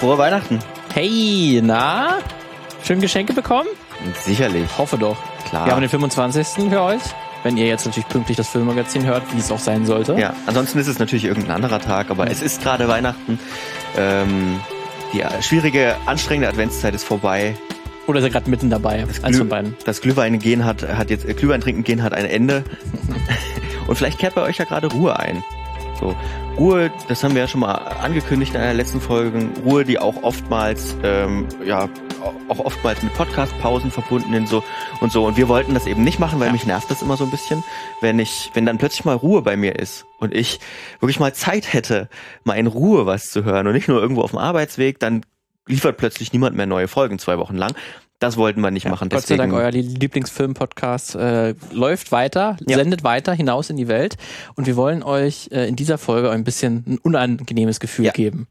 Frohe Weihnachten. Hey, na? Schön Geschenke bekommen? Sicherlich. Hoffe doch. Klar. Wir haben den 25. für euch. Wenn ihr jetzt natürlich pünktlich das Filmmagazin hört, wie es auch sein sollte. Ja, ansonsten ist es natürlich irgendein anderer Tag, aber es ist gerade Weihnachten. Ähm, die schwierige, anstrengende Adventszeit ist vorbei. Oder ist er gerade mitten dabei? Das, Glüh beiden. das Glühwein gehen hat, hat jetzt, äh, Glühwein trinken gehen hat ein Ende. Und vielleicht kehrt bei euch ja gerade Ruhe ein. So. Ruhe, das haben wir ja schon mal angekündigt in einer letzten Folge. Ruhe, die auch oftmals, ähm, ja, auch oftmals mit Podcast-Pausen verbunden sind so und so. Und wir wollten das eben nicht machen, weil Ja. mich nervt das immer so ein bisschen, wenn ich, wenn dann plötzlich mal Ruhe bei mir ist und ich wirklich mal Zeit hätte, mal in Ruhe was zu hören und nicht nur irgendwo auf dem Arbeitsweg, dann liefert plötzlich niemand mehr neue Folgen zwei Wochen lang. Das wollten wir nicht machen. Gott sei Dank, euer Lieblingsfilm-Podcast äh, läuft weiter, Ja. sendet weiter hinaus in die Welt. Und wir wollen euch äh, in dieser Folge ein bisschen ein unangenehmes Gefühl Ja. geben.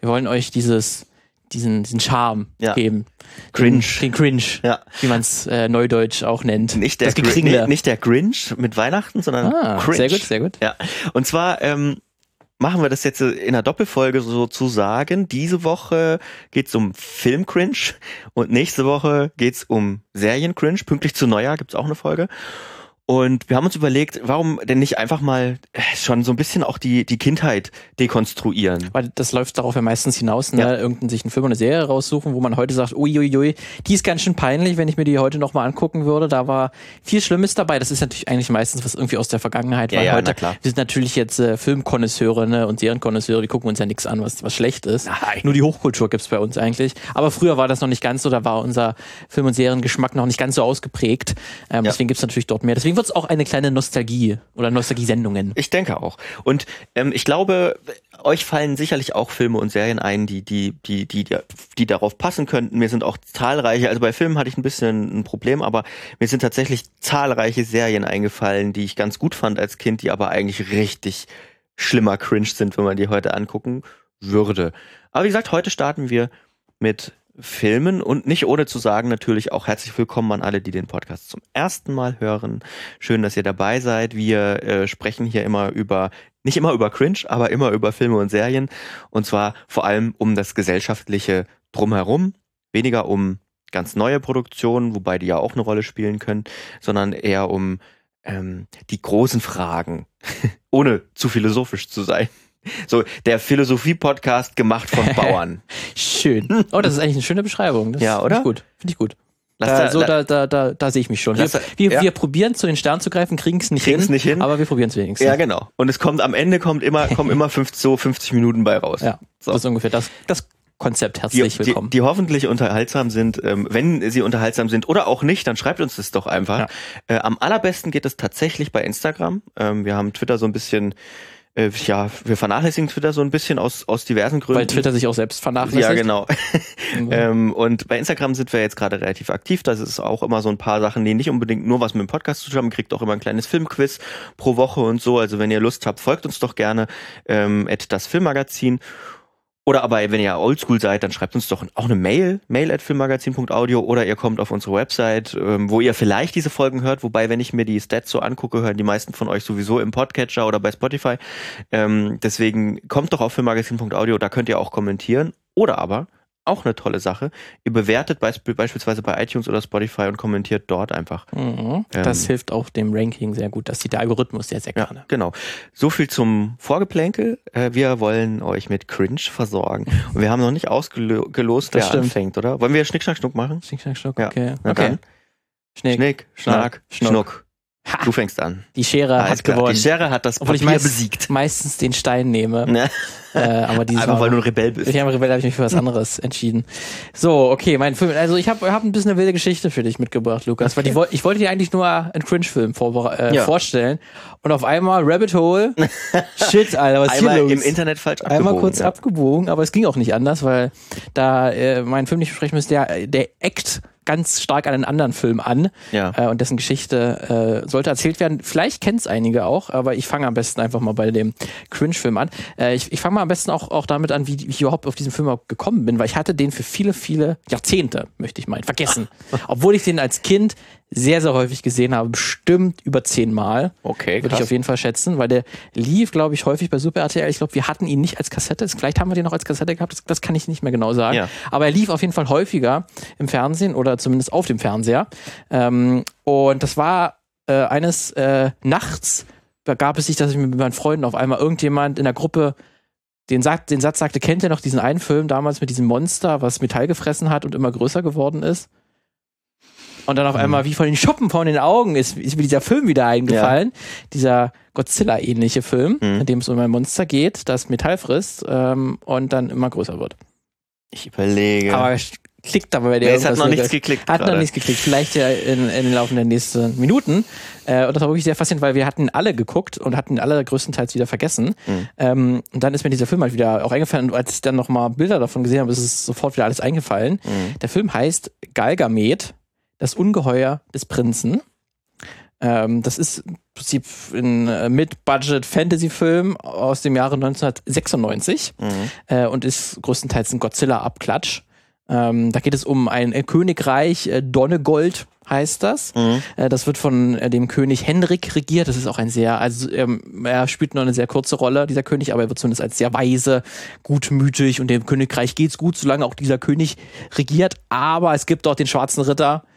Wir wollen euch dieses, diesen, diesen Charme Ja. geben. Cringe. Den, den Cringe, Ja. wie man es äh, neudeutsch auch nennt. nicht der, das Gr nee, nicht der Grinch mit Weihnachten, sondern ah, Cringe. sehr gut, sehr gut. Ja, und zwar ähm, machen wir das jetzt in einer Doppelfolge sozusagen. Diese Woche geht's um Film-Cringe und nächste Woche geht's um Serien-Cringe. Pünktlich zu Neujahr gibt's auch eine Folge. Und wir haben uns überlegt, warum denn nicht einfach mal äh, schon so ein bisschen auch die, die Kindheit dekonstruieren. Weil das läuft darauf ja meistens hinaus, ne? Ja. Irgendein sich einen Film oder eine Serie raussuchen, wo man heute sagt, uiuiui, die ist ganz schön peinlich, wenn ich mir die heute nochmal angucken würde. Da war viel Schlimmes dabei. Das ist natürlich eigentlich meistens was irgendwie aus der Vergangenheit. Ja, weil ja, heute, na klar. wir sind natürlich jetzt äh, Filmkonnoisseure ne? und Serienkonnoisseure, die gucken uns ja nichts an, was, was schlecht ist. Nein. Nur die Hochkultur gibt's bei uns eigentlich. Aber früher war das noch nicht ganz so, da war unser Film- und Seriengeschmack noch nicht ganz so ausgeprägt. Ähm, Ja. Deswegen gibt's natürlich dort mehr. Deswegen wird's auch eine kleine Nostalgie oder Nostalgie-Sendungen. Ich denke auch. Und ähm, ich glaube, euch fallen sicherlich auch Filme und Serien ein, die, die, die, die, die darauf passen könnten. Mir sind auch zahlreiche, also bei Filmen hatte ich ein bisschen ein Problem, aber mir sind tatsächlich zahlreiche Serien eingefallen, die ich ganz gut fand als Kind, die aber eigentlich richtig schlimmer cringe sind, wenn man die heute angucken würde. Aber wie gesagt, heute starten wir mit Filmen und nicht ohne zu sagen natürlich auch herzlich willkommen an alle, die den Podcast zum ersten Mal hören. Schön, dass ihr dabei seid. Wir äh, sprechen hier immer über, nicht immer über Cringe, aber immer über Filme und Serien. Und zwar vor allem um das gesellschaftliche Drumherum, weniger um ganz neue Produktionen, wobei die ja auch eine Rolle spielen können, sondern eher um ähm, die großen Fragen, ohne zu philosophisch zu sein. So, der Philosophie-Podcast gemacht von Bauern. Schön. Oh, das ist eigentlich eine schöne Beschreibung. Das Ja, Finde oder? ich gut. Finde ich gut. Lass Da, so, da, da, da, da sehe ich mich schon. Wir, wir, ja. wir probieren zu den Sternen zu greifen, kriegen es nicht, Kriegen's hin, nicht hin. aber wir probieren es wenigstens. Ja, genau. Und es kommt am Ende kommt immer kommen immer 50, so 50 Minuten bei raus. Ja, So. das ist ungefähr das, das Konzept. Die, Herzlich die, willkommen. die hoffentlich unterhaltsam sind. Ähm, wenn sie unterhaltsam sind oder auch nicht, dann schreibt uns das doch einfach. Ja. Äh, am allerbesten geht es tatsächlich bei Instagram. Ähm, wir haben Twitter so ein bisschen, äh, ja, wir vernachlässigen Twitter so ein bisschen aus aus diversen Gründen. Weil Twitter sich auch selbst vernachlässigt. Ja, genau. Mhm. ähm, und bei Instagram sind wir jetzt gerade relativ aktiv. Das ist auch immer so ein paar Sachen, die nicht unbedingt nur was mit dem Podcast zu tun haben. Ihr kriegt auch immer ein kleines Filmquiz pro Woche und so. Also wenn ihr Lust habt, folgt uns doch gerne ähm, at das Filmmagazin. Oder aber wenn ihr oldschool seid, dann schreibt uns doch auch eine Mail, mail at filmmagazin.audio oder ihr kommt auf unsere Website, ähm, wo ihr vielleicht diese Folgen hört. Wobei, wenn ich mir die Stats so angucke, hören die meisten von euch sowieso im Podcatcher oder bei Spotify. Ähm, deswegen kommt doch auf filmmagazin.audio, da könnt ihr auch kommentieren. Oder aber, auch eine tolle Sache, ihr bewertet beisp beispielsweise bei iTunes oder Spotify und kommentiert dort einfach. Mhm. Das Ähm. hilft auch dem Ranking sehr gut. Das sieht der Algorithmus sehr, sehr Ja, gerne. genau. So viel zum Vorgeplänkel. Äh, wir wollen euch mit Cringe versorgen. Und wir haben noch nicht ausgelost, wer stimmt. anfängt, oder? Wollen wir Schnick, Schnack, Schnuck machen? Schnick, schnack, schnuck. Ja. Okay. Na okay. dann. Schnick. Schnick, Schnack, Schnuck. Schnuck. Ha, Du fängst an. die Schere Alles hat klar. gewonnen. Die Schere hat das Obwohl ich Papier meist, besiegt. meistens den Stein nehme. Ne? Äh, aber dieses Einfach Mal weil du ein Rebell bist. Ich habe Rebell habe ich mich für was anderes entschieden. So, okay, mein Film, also ich habe hab ein bisschen eine wilde Geschichte für dich mitgebracht, Lukas, weil ich, woll- ich wollte dir eigentlich nur einen Cringe-Film vorbere- äh, Ja. vorstellen und auf einmal Rabbit Hole. Shit, Alter, was ist hier los? im Internet falsch abgebogen. Einmal kurz ja. abgebogen, aber es ging auch nicht anders, weil da äh, mein Film nicht besprechen müsste, der, der eckt ganz stark an einen anderen Film an Ja. äh, und dessen Geschichte äh, sollte erzählt werden. Vielleicht kennt es einige auch, aber ich fange am besten einfach mal bei dem Cringe-Film an. Äh, ich ich fange mal am besten auch, auch damit an, wie, wie ich überhaupt auf diesen Film gekommen bin, weil ich hatte den für viele, viele Jahrzehnte, möchte ich meinen, vergessen. Obwohl ich den als Kind sehr, sehr häufig gesehen habe, bestimmt über zehnmal. Okay, Würde ich auf jeden Fall schätzen, weil der lief, glaube ich, häufig bei Super RTL. Ich glaube, wir hatten ihn nicht als Kassette. Vielleicht haben wir den noch als Kassette gehabt, das, das kann ich nicht mehr genau sagen. Ja. Aber er lief auf jeden Fall häufiger im Fernsehen oder zumindest auf dem Fernseher. Ähm, und das war äh, eines äh, Nachts, begab es sich, dass ich mit meinen Freunden auf einmal irgendjemand in der Gruppe den, sagt, den Satz sagte, kennt ihr noch diesen einen Film damals mit diesem Monster, was Metall gefressen hat und immer größer geworden ist? Und dann auf einmal wie von den Schuppen von den Augen ist, ist mir dieser Film wieder eingefallen. Dieser Godzilla-ähnliche Film, Mhm. in dem es um ein Monster geht, das Metall frisst ähm, und dann immer größer wird. Ich überlege. Aber es klickt aber bei dir nee, es hat noch nicht. nichts geklickt. Hat noch gerade. nichts geklickt. Vielleicht ja in, in den Laufe der nächsten Minuten. Äh, und das war wirklich sehr faszinierend, weil wir hatten alle geguckt und hatten alle größtenteils wieder vergessen. Mhm. Ähm, und dann ist mir dieser Film halt wieder auch eingefallen. Und als ich dann nochmal Bilder davon gesehen habe, ist es sofort wieder alles eingefallen. Mhm. Der Film heißt Galgamet, das Ungeheuer des Prinzen. Ähm, das ist im Prinzip ein äh, Mid-Budget-Fantasy-Film aus dem Jahre 1996 Mhm. äh, und ist größtenteils ein Godzilla-Abklatsch. Ähm, da geht es um ein äh, Königreich, äh, Donnegold heißt das. Mhm. Äh, das wird von äh, dem König Henrik regiert. Das ist auch ein sehr, also ähm, er spielt nur eine sehr kurze Rolle, dieser König, aber er wird zumindest als sehr weise, gutmütig und dem Königreich geht's gut, solange auch dieser König regiert. Aber es gibt dort den schwarzen Ritter,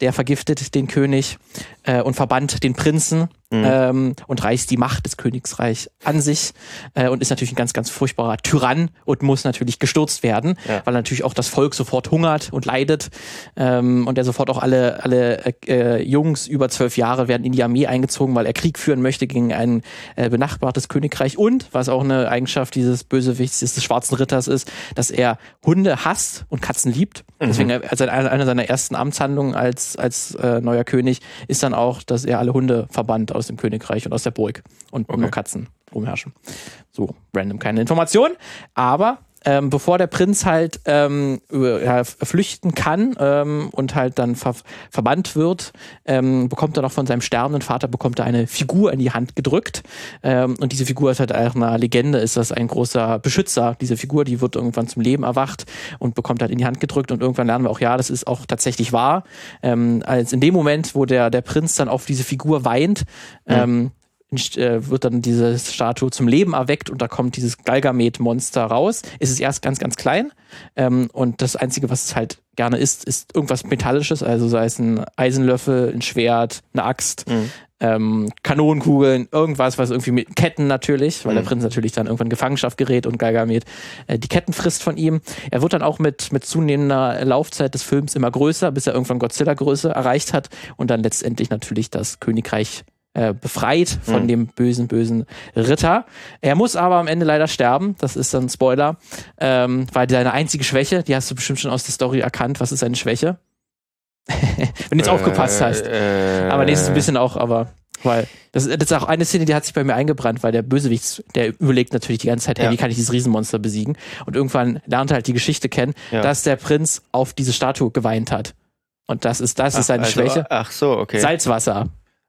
der vergiftet den König äh, und verbannt den Prinzen ähm, und reißt die Macht des Königsreichs an sich äh, und ist natürlich ein ganz, ganz furchtbarer Tyrann und muss natürlich gestürzt werden, Ja. weil natürlich auch das Volk sofort hungert und leidet ähm, und der sofort auch alle, alle äh, äh, Jungs über zwölf Jahre werden in die Armee eingezogen, weil er Krieg führen möchte gegen ein äh, benachbartes Königreich und, was auch eine Eigenschaft dieses Bösewichts, des schwarzen Ritters ist, dass er Hunde hasst und Katzen liebt. Deswegen, äh, also eine, eine seiner ersten Amtshandlungen als, als äh, neuer König ist dann auch, dass er alle Hunde verbannt aus dem Königreich und aus der Burg und Okay. nur Katzen rumherrschen. So, random keine Information. Aber ähm, bevor der Prinz halt ähm, ja, flüchten kann ähm, und halt dann ver verbannt wird, ähm, bekommt er noch von seinem sterbenden Vater bekommt er eine Figur in die Hand gedrückt. Ähm, und diese Figur ist halt auch eine Legende, ist das ein großer Beschützer. Diese Figur, die wird irgendwann zum Leben erwacht und bekommt halt in die Hand gedrückt. Und irgendwann lernen wir auch, ja, das ist auch tatsächlich wahr. Ähm, als in dem Moment, wo der, der Prinz dann auf diese Figur weint, ähm, äh, wird dann diese Statue zum Leben erweckt und da kommt dieses Galgamet-Monster raus. Es ist erst ganz, ganz klein ähm, und das Einzige, was es halt gerne isst, ist irgendwas Metallisches, also sei es ein Eisenlöffel, ein Schwert, eine Axt, Mhm. ähm, Kanonenkugeln, irgendwas, was irgendwie mit Ketten natürlich, weil der Mhm. Prinz natürlich dann irgendwann in Gefangenschaft gerät und Galgamet äh, die Ketten frisst von ihm. Er wird dann auch mit, mit zunehmender Laufzeit des Films immer größer, bis er irgendwann Godzilla-Größe erreicht hat und dann letztendlich natürlich das Königreich äh, befreit von Mhm. dem bösen, bösen Ritter. Er muss aber am Ende leider sterben. Das ist dann ein Spoiler. Ähm, weil seine einzige Schwäche, die hast du bestimmt schon aus der Story erkannt. Was ist seine Schwäche? Wenn du jetzt aufgepasst hast. Äh, Aber nächstes ein bisschen auch, aber weil das, das ist auch eine Szene, die hat sich bei mir eingebrannt, weil der Bösewicht, der überlegt natürlich die ganze Zeit, hey, Ja. wie kann ich dieses Riesenmonster besiegen? Und irgendwann lernt er halt die Geschichte kennen, Ja. dass der Prinz auf diese Statue geweint hat. Und das ist, das ist seine also, Schwäche. Ach so, okay. Salzwasser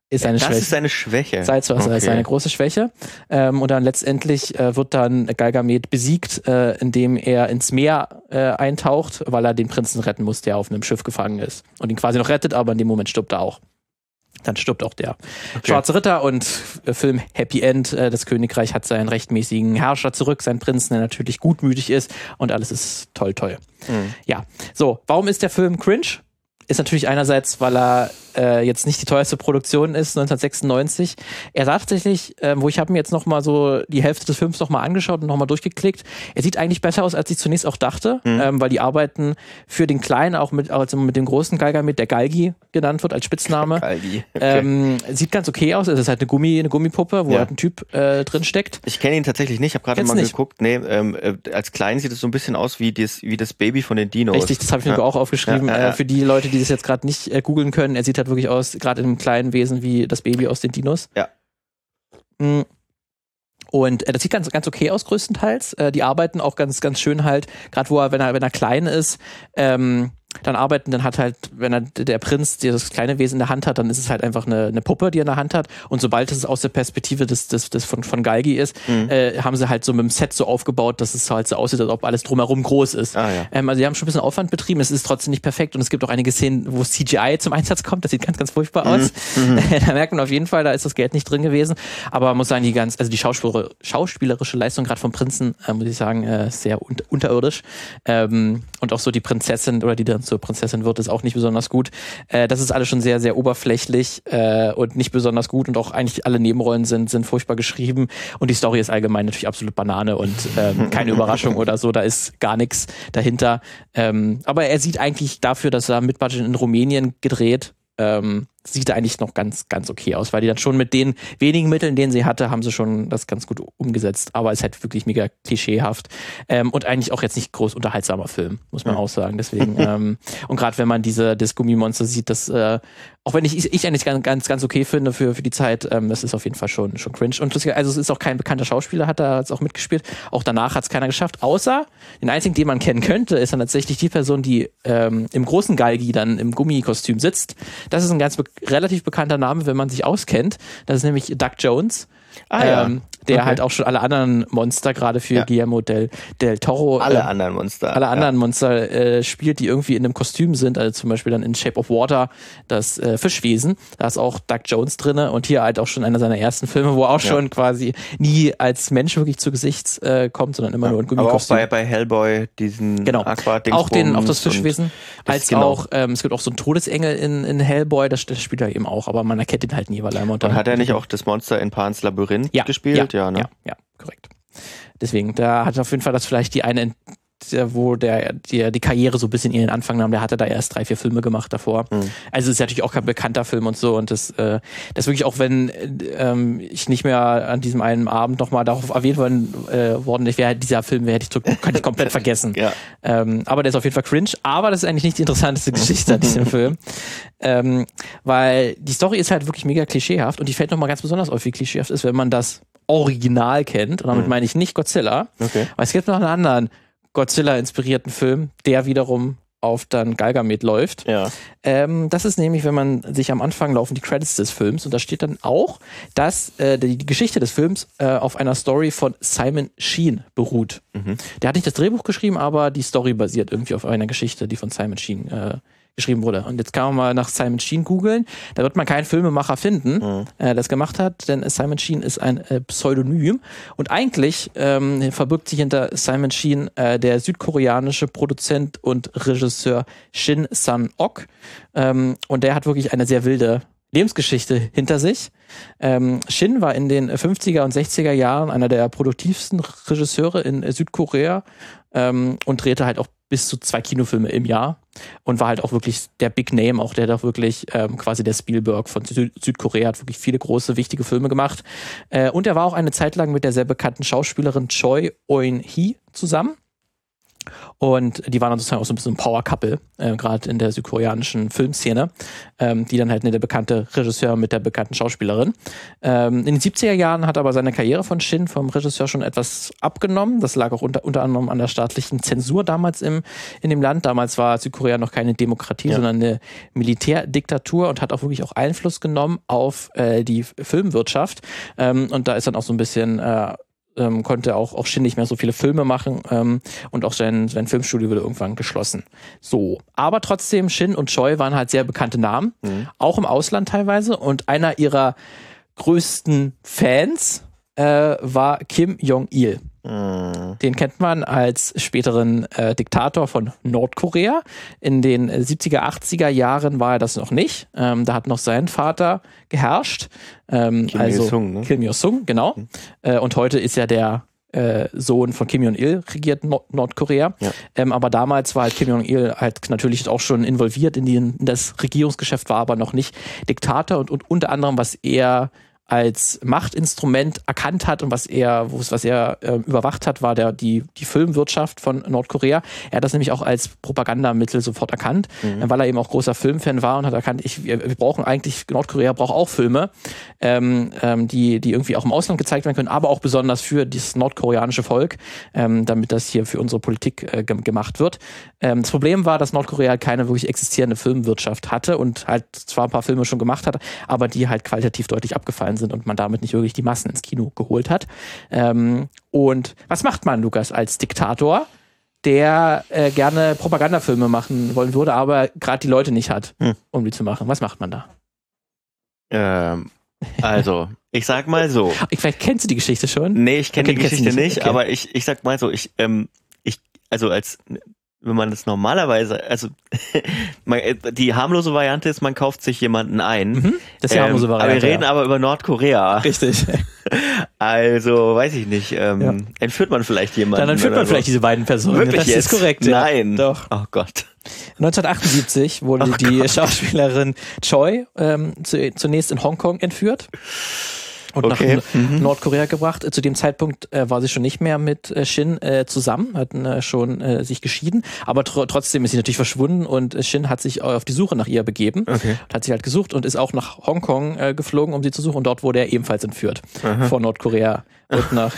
ist seine das Schwäche. ist seine Schwäche. Salzwasser ist Okay. eine große Schwäche. Ähm, und dann letztendlich äh, wird dann Galgamet besiegt, äh, indem er ins Meer äh, eintaucht, weil er den Prinzen retten muss, der auf einem Schiff gefangen ist. Und ihn quasi noch rettet, aber in dem Moment stirbt er auch. Dann stirbt auch der Schwarze Ritter und äh, Film Happy End. Äh, das Königreich hat seinen rechtmäßigen Herrscher zurück, seinen Prinzen, der natürlich gutmütig ist und alles ist toll, toll. Mhm. Ja, so, warum ist der Film cringe? Ist natürlich einerseits, weil er äh, jetzt nicht die teuerste Produktion ist, 1996. Er sah tatsächlich, ähm, wo ich habe mir jetzt noch mal so die Hälfte des Films noch mal angeschaut und noch mal durchgeklickt. Er sieht eigentlich besser aus, als ich zunächst auch dachte, Mhm. ähm, weil die arbeiten für den Kleinen auch mit, also mit dem großen Galgamit, der Galgi genannt wird als Spitzname. Aldi. Okay. Ähm, sieht ganz okay aus. Es ist halt eine Gummi, eine Gummipuppe, wo Ja. halt ein Typ äh, drin steckt. ich kenne ihn tatsächlich nicht, ich habe gerade mal nicht? geguckt. Nee, ähm, äh, als Klein sieht es so ein bisschen aus wie das, wie das Baby von den Dinos. Richtig, das habe ich mir ja. auch aufgeschrieben. Ja. Äh, für die Leute, die das jetzt gerade nicht äh, googeln können, er sieht halt wirklich aus, gerade in einem kleinen Wesen wie das Baby aus den Dinos. Ja. Mm. Und äh, das sieht ganz, ganz okay aus, größtenteils. Äh, die arbeiten auch ganz, ganz schön halt, gerade wo er, wenn er, wenn er klein ist, ähm, dann arbeiten, dann hat halt, wenn er, der Prinz dieses kleine Wesen in der Hand hat, dann ist es halt einfach eine, eine Puppe, die er in der Hand hat. Und sobald es aus der Perspektive des, des, des von, von Galgi ist, mhm. äh, haben sie halt so mit dem Set so aufgebaut, dass es halt so aussieht, als ob alles drumherum groß ist. Ah, ja. ähm, also sie haben schon ein bisschen Aufwand betrieben, es ist trotzdem nicht perfekt und es gibt auch einige Szenen, wo CGI zum Einsatz kommt, das sieht ganz, ganz furchtbar aus. Mhm. mhm. da merkt man auf jeden Fall, da ist das Geld nicht drin gewesen. Aber man muss sagen, die ganz, also die Schauspieler, schauspielerische Leistung gerade vom Prinzen, äh, muss ich sagen, äh, sehr un unterirdisch. Ähm, und auch so die Prinzessin oder die zur Prinzessin wird, ist auch nicht besonders gut. Äh, das ist alles schon sehr, sehr oberflächlich äh, und nicht besonders gut und auch eigentlich alle Nebenrollen sind, sind furchtbar geschrieben und die Story ist allgemein natürlich absolut Banane und ähm, keine Überraschung oder so, da ist gar nichts dahinter. Ähm, aber er sieht eigentlich dafür, dass er mit Budget in Rumänien gedreht, ähm, sieht eigentlich noch ganz, ganz okay aus, weil die dann schon mit den wenigen Mitteln, denen sie hatte, haben sie schon das ganz gut umgesetzt. Aber es ist halt wirklich mega klischeehaft ähm, und eigentlich auch jetzt nicht groß unterhaltsamer Film, muss man ja. auch sagen. Deswegen ähm, und gerade wenn man diese das Gummimonster sieht, das äh, auch wenn ich ich eigentlich ganz ganz ganz okay finde für für die Zeit, ähm, das ist auf jeden Fall schon schon cringe und also es ist auch kein bekannter Schauspieler, hat da jetzt auch mitgespielt. Auch danach hat es keiner geschafft, außer den einzigen, den man kennen könnte, ist dann tatsächlich die Person, die ähm, im großen Galgi dann im Gummikostüm sitzt. Das ist ein ganz relativ bekannter Name, wenn man sich auskennt. Das ist nämlich Doug Jones. Ah, ja. Der okay. halt auch schon alle anderen Monster, gerade für ja. Guillermo del, del Toro. Alle äh, anderen Monster. Alle anderen ja. Monster äh, spielt, die irgendwie in einem Kostüm sind. Also zum Beispiel dann in Shape of Water das äh, Fischwesen. Da ist auch Doug Jones drinne und hier halt auch schon einer seiner ersten Filme, wo er auch schon quasi nie als Mensch wirklich zu Gesicht äh, kommt, sondern immer nur in Gummikostüm. Aber auch bei, bei Hellboy, diesen genau. Auch den, auch das Fischwesen. Als genau. auch, ähm, es gibt auch so einen Todesengel in, in Hellboy, das, das spielt er eben auch, aber man erkennt ihn halt nie, weil er immer Und hat er nicht auch das Monster in Pans Labyrinth gespielt? Ja, ja, ne? ja, ja, korrekt. Deswegen, da hat auf jeden Fall das vielleicht die eine, wo der, der die Karriere so ein bisschen in den Anfang nahm, der hatte da erst drei, vier Filme gemacht davor. Mhm. Also ist natürlich auch kein bekannter Film und so. Und das, äh, das wirklich auch, wenn ähm, ich nicht mehr an diesem einen Abend nochmal darauf erwähnt worden, äh, worden ich wäre dieser Film, wäre hätte ich, könnte ich komplett vergessen. ja. ähm, aber der ist auf jeden Fall cringe. Aber das ist eigentlich nicht die interessanteste Geschichte an diesem Film. Ähm, weil die Story ist halt wirklich mega klischeehaft und die fällt nochmal ganz besonders auf, wie klischeehaft ist, wenn man das Original kennt. Und damit mhm. meine ich nicht Godzilla. Okay. Weil es gibt noch einen anderen Godzilla-inspirierten Film, der wiederum auf dann Galgamed läuft. Ja. Ähm, das ist nämlich, wenn man sich am Anfang laufen die Credits des Films und da steht dann auch, dass äh, die Geschichte des Films äh, auf einer Story von Simon Sheen beruht. Mhm. Der hat nicht das Drehbuch geschrieben, aber die Story basiert irgendwie auf einer Geschichte, die von Simon Sheen äh, geschrieben wurde. Und jetzt kann man mal nach Simon Sheen googeln. Da wird man keinen Filmemacher finden, mhm. äh, das gemacht hat, denn Simon Sheen ist ein äh, Pseudonym. Und eigentlich ähm, verbirgt sich hinter Simon Sheen äh, der südkoreanische Produzent und Regisseur Shin San-ok. Ähm, und der hat wirklich eine sehr wilde Lebensgeschichte hinter sich. Ähm, Shin war in den 50er und 60er Jahren einer der produktivsten Regisseure in Südkorea ähm, und drehte halt auch bis zu zwei Kinofilme im Jahr und war halt auch wirklich der Big Name, auch der doch wirklich ähm, quasi der Spielberg von Sü Südkorea hat wirklich viele große, wichtige Filme gemacht. Äh, und er war auch eine Zeit lang mit der sehr bekannten Schauspielerin Choi Eun-hee zusammen. Und die waren dann sozusagen auch so ein bisschen ein Power-Couple, äh, gerade in der südkoreanischen Filmszene, ähm, die dann halt ne, der bekannte Regisseur mit der bekannten Schauspielerin. Ähm, in den 70er Jahren hat aber seine Karriere von Shin vom Regisseur schon etwas abgenommen. Das lag auch unter, unter anderem an der staatlichen Zensur damals im, in dem Land. Damals war Südkorea noch keine Demokratie, ja. sondern eine Militärdiktatur und hat auch wirklich auch Einfluss genommen auf äh, die Filmwirtschaft. Ähm, und da ist dann auch so ein bisschen äh, ähm, konnte auch, auch Shin nicht mehr so viele Filme machen ähm, und auch sein, sein Filmstudio wurde irgendwann geschlossen. So. Aber trotzdem, Shin und Choi waren halt sehr bekannte Namen, mhm. auch im Ausland teilweise. Und einer ihrer größten Fans äh, war Kim Jong-il. Mhm. Den kennt man als späteren äh, Diktator von Nordkorea. In den 70er, 80er Jahren war er das noch nicht. Ähm, da hat noch sein Vater geherrscht. Ähm, Kim also Il-sung, ne? Kim Il-sung, genau. Mhm. Äh, und heute ist ja der äh, Sohn von Kim Jong-il regiert Nord Nordkorea. Ja. Ähm, aber damals war halt Kim Jong-il halt natürlich auch schon involviert in, die, in das Regierungsgeschäft, war aber noch nicht Diktator und, und unter anderem, was er als Machtinstrument erkannt hat und was er, was er äh, überwacht hat, war der, die, die Filmwirtschaft von Nordkorea. Er hat das nämlich auch als Propagandamittel sofort erkannt, mhm. weil er eben auch großer Filmfan war und hat erkannt, ich, wir, wir brauchen eigentlich, Nordkorea braucht auch Filme, ähm, ähm, die, die irgendwie auch im Ausland gezeigt werden können, aber auch besonders für das nordkoreanische Volk, ähm, damit das hier für unsere Politik äh, gemacht wird. Ähm, das Problem war, dass Nordkorea halt keine wirklich existierende Filmwirtschaft hatte und halt zwar ein paar Filme schon gemacht hat, aber die halt qualitativ deutlich abgefallen sind und man damit nicht wirklich die Massen ins Kino geholt hat. Ähm, und was macht man, Lukas, als Diktator? der äh, gerne Propagandafilme machen wollen würde, aber gerade die Leute nicht hat, hm. um die zu machen. Was macht man da? Ähm, also, ich sag mal so. Vielleicht kennst du die Geschichte schon? Nee, ich kenne okay, die Geschichte nicht, okay. aber ich, ich sag mal so, ich, ähm, ich, also als wenn man das normalerweise, also die harmlose Variante ist, man kauft sich jemanden ein. Mhm, das ist die harmlose Variante. Ähm, aber wir reden ja. aber über Nordkorea. Richtig. Also, weiß ich nicht, ähm, ja. entführt man vielleicht jemanden. Dann entführt man so. vielleicht diese beiden Personen. Wirklich das jetzt? ist korrekt. Ja. Nein. Doch. Oh Gott. 1978 wurde oh die Gott. Schauspielerin Choi ähm, zu, zunächst in Hongkong entführt und okay. nach mhm. Nordkorea gebracht. Zu dem Zeitpunkt äh, war sie schon nicht mehr mit äh, Shin äh, zusammen, hatten äh, schon äh, sich geschieden, aber tr trotzdem ist sie natürlich verschwunden und äh, Shin hat sich auf die Suche nach ihr begeben, okay. hat sie halt gesucht und ist auch nach Hongkong äh, geflogen, um sie zu suchen und dort wurde er ebenfalls entführt Aha. von Nordkorea und nach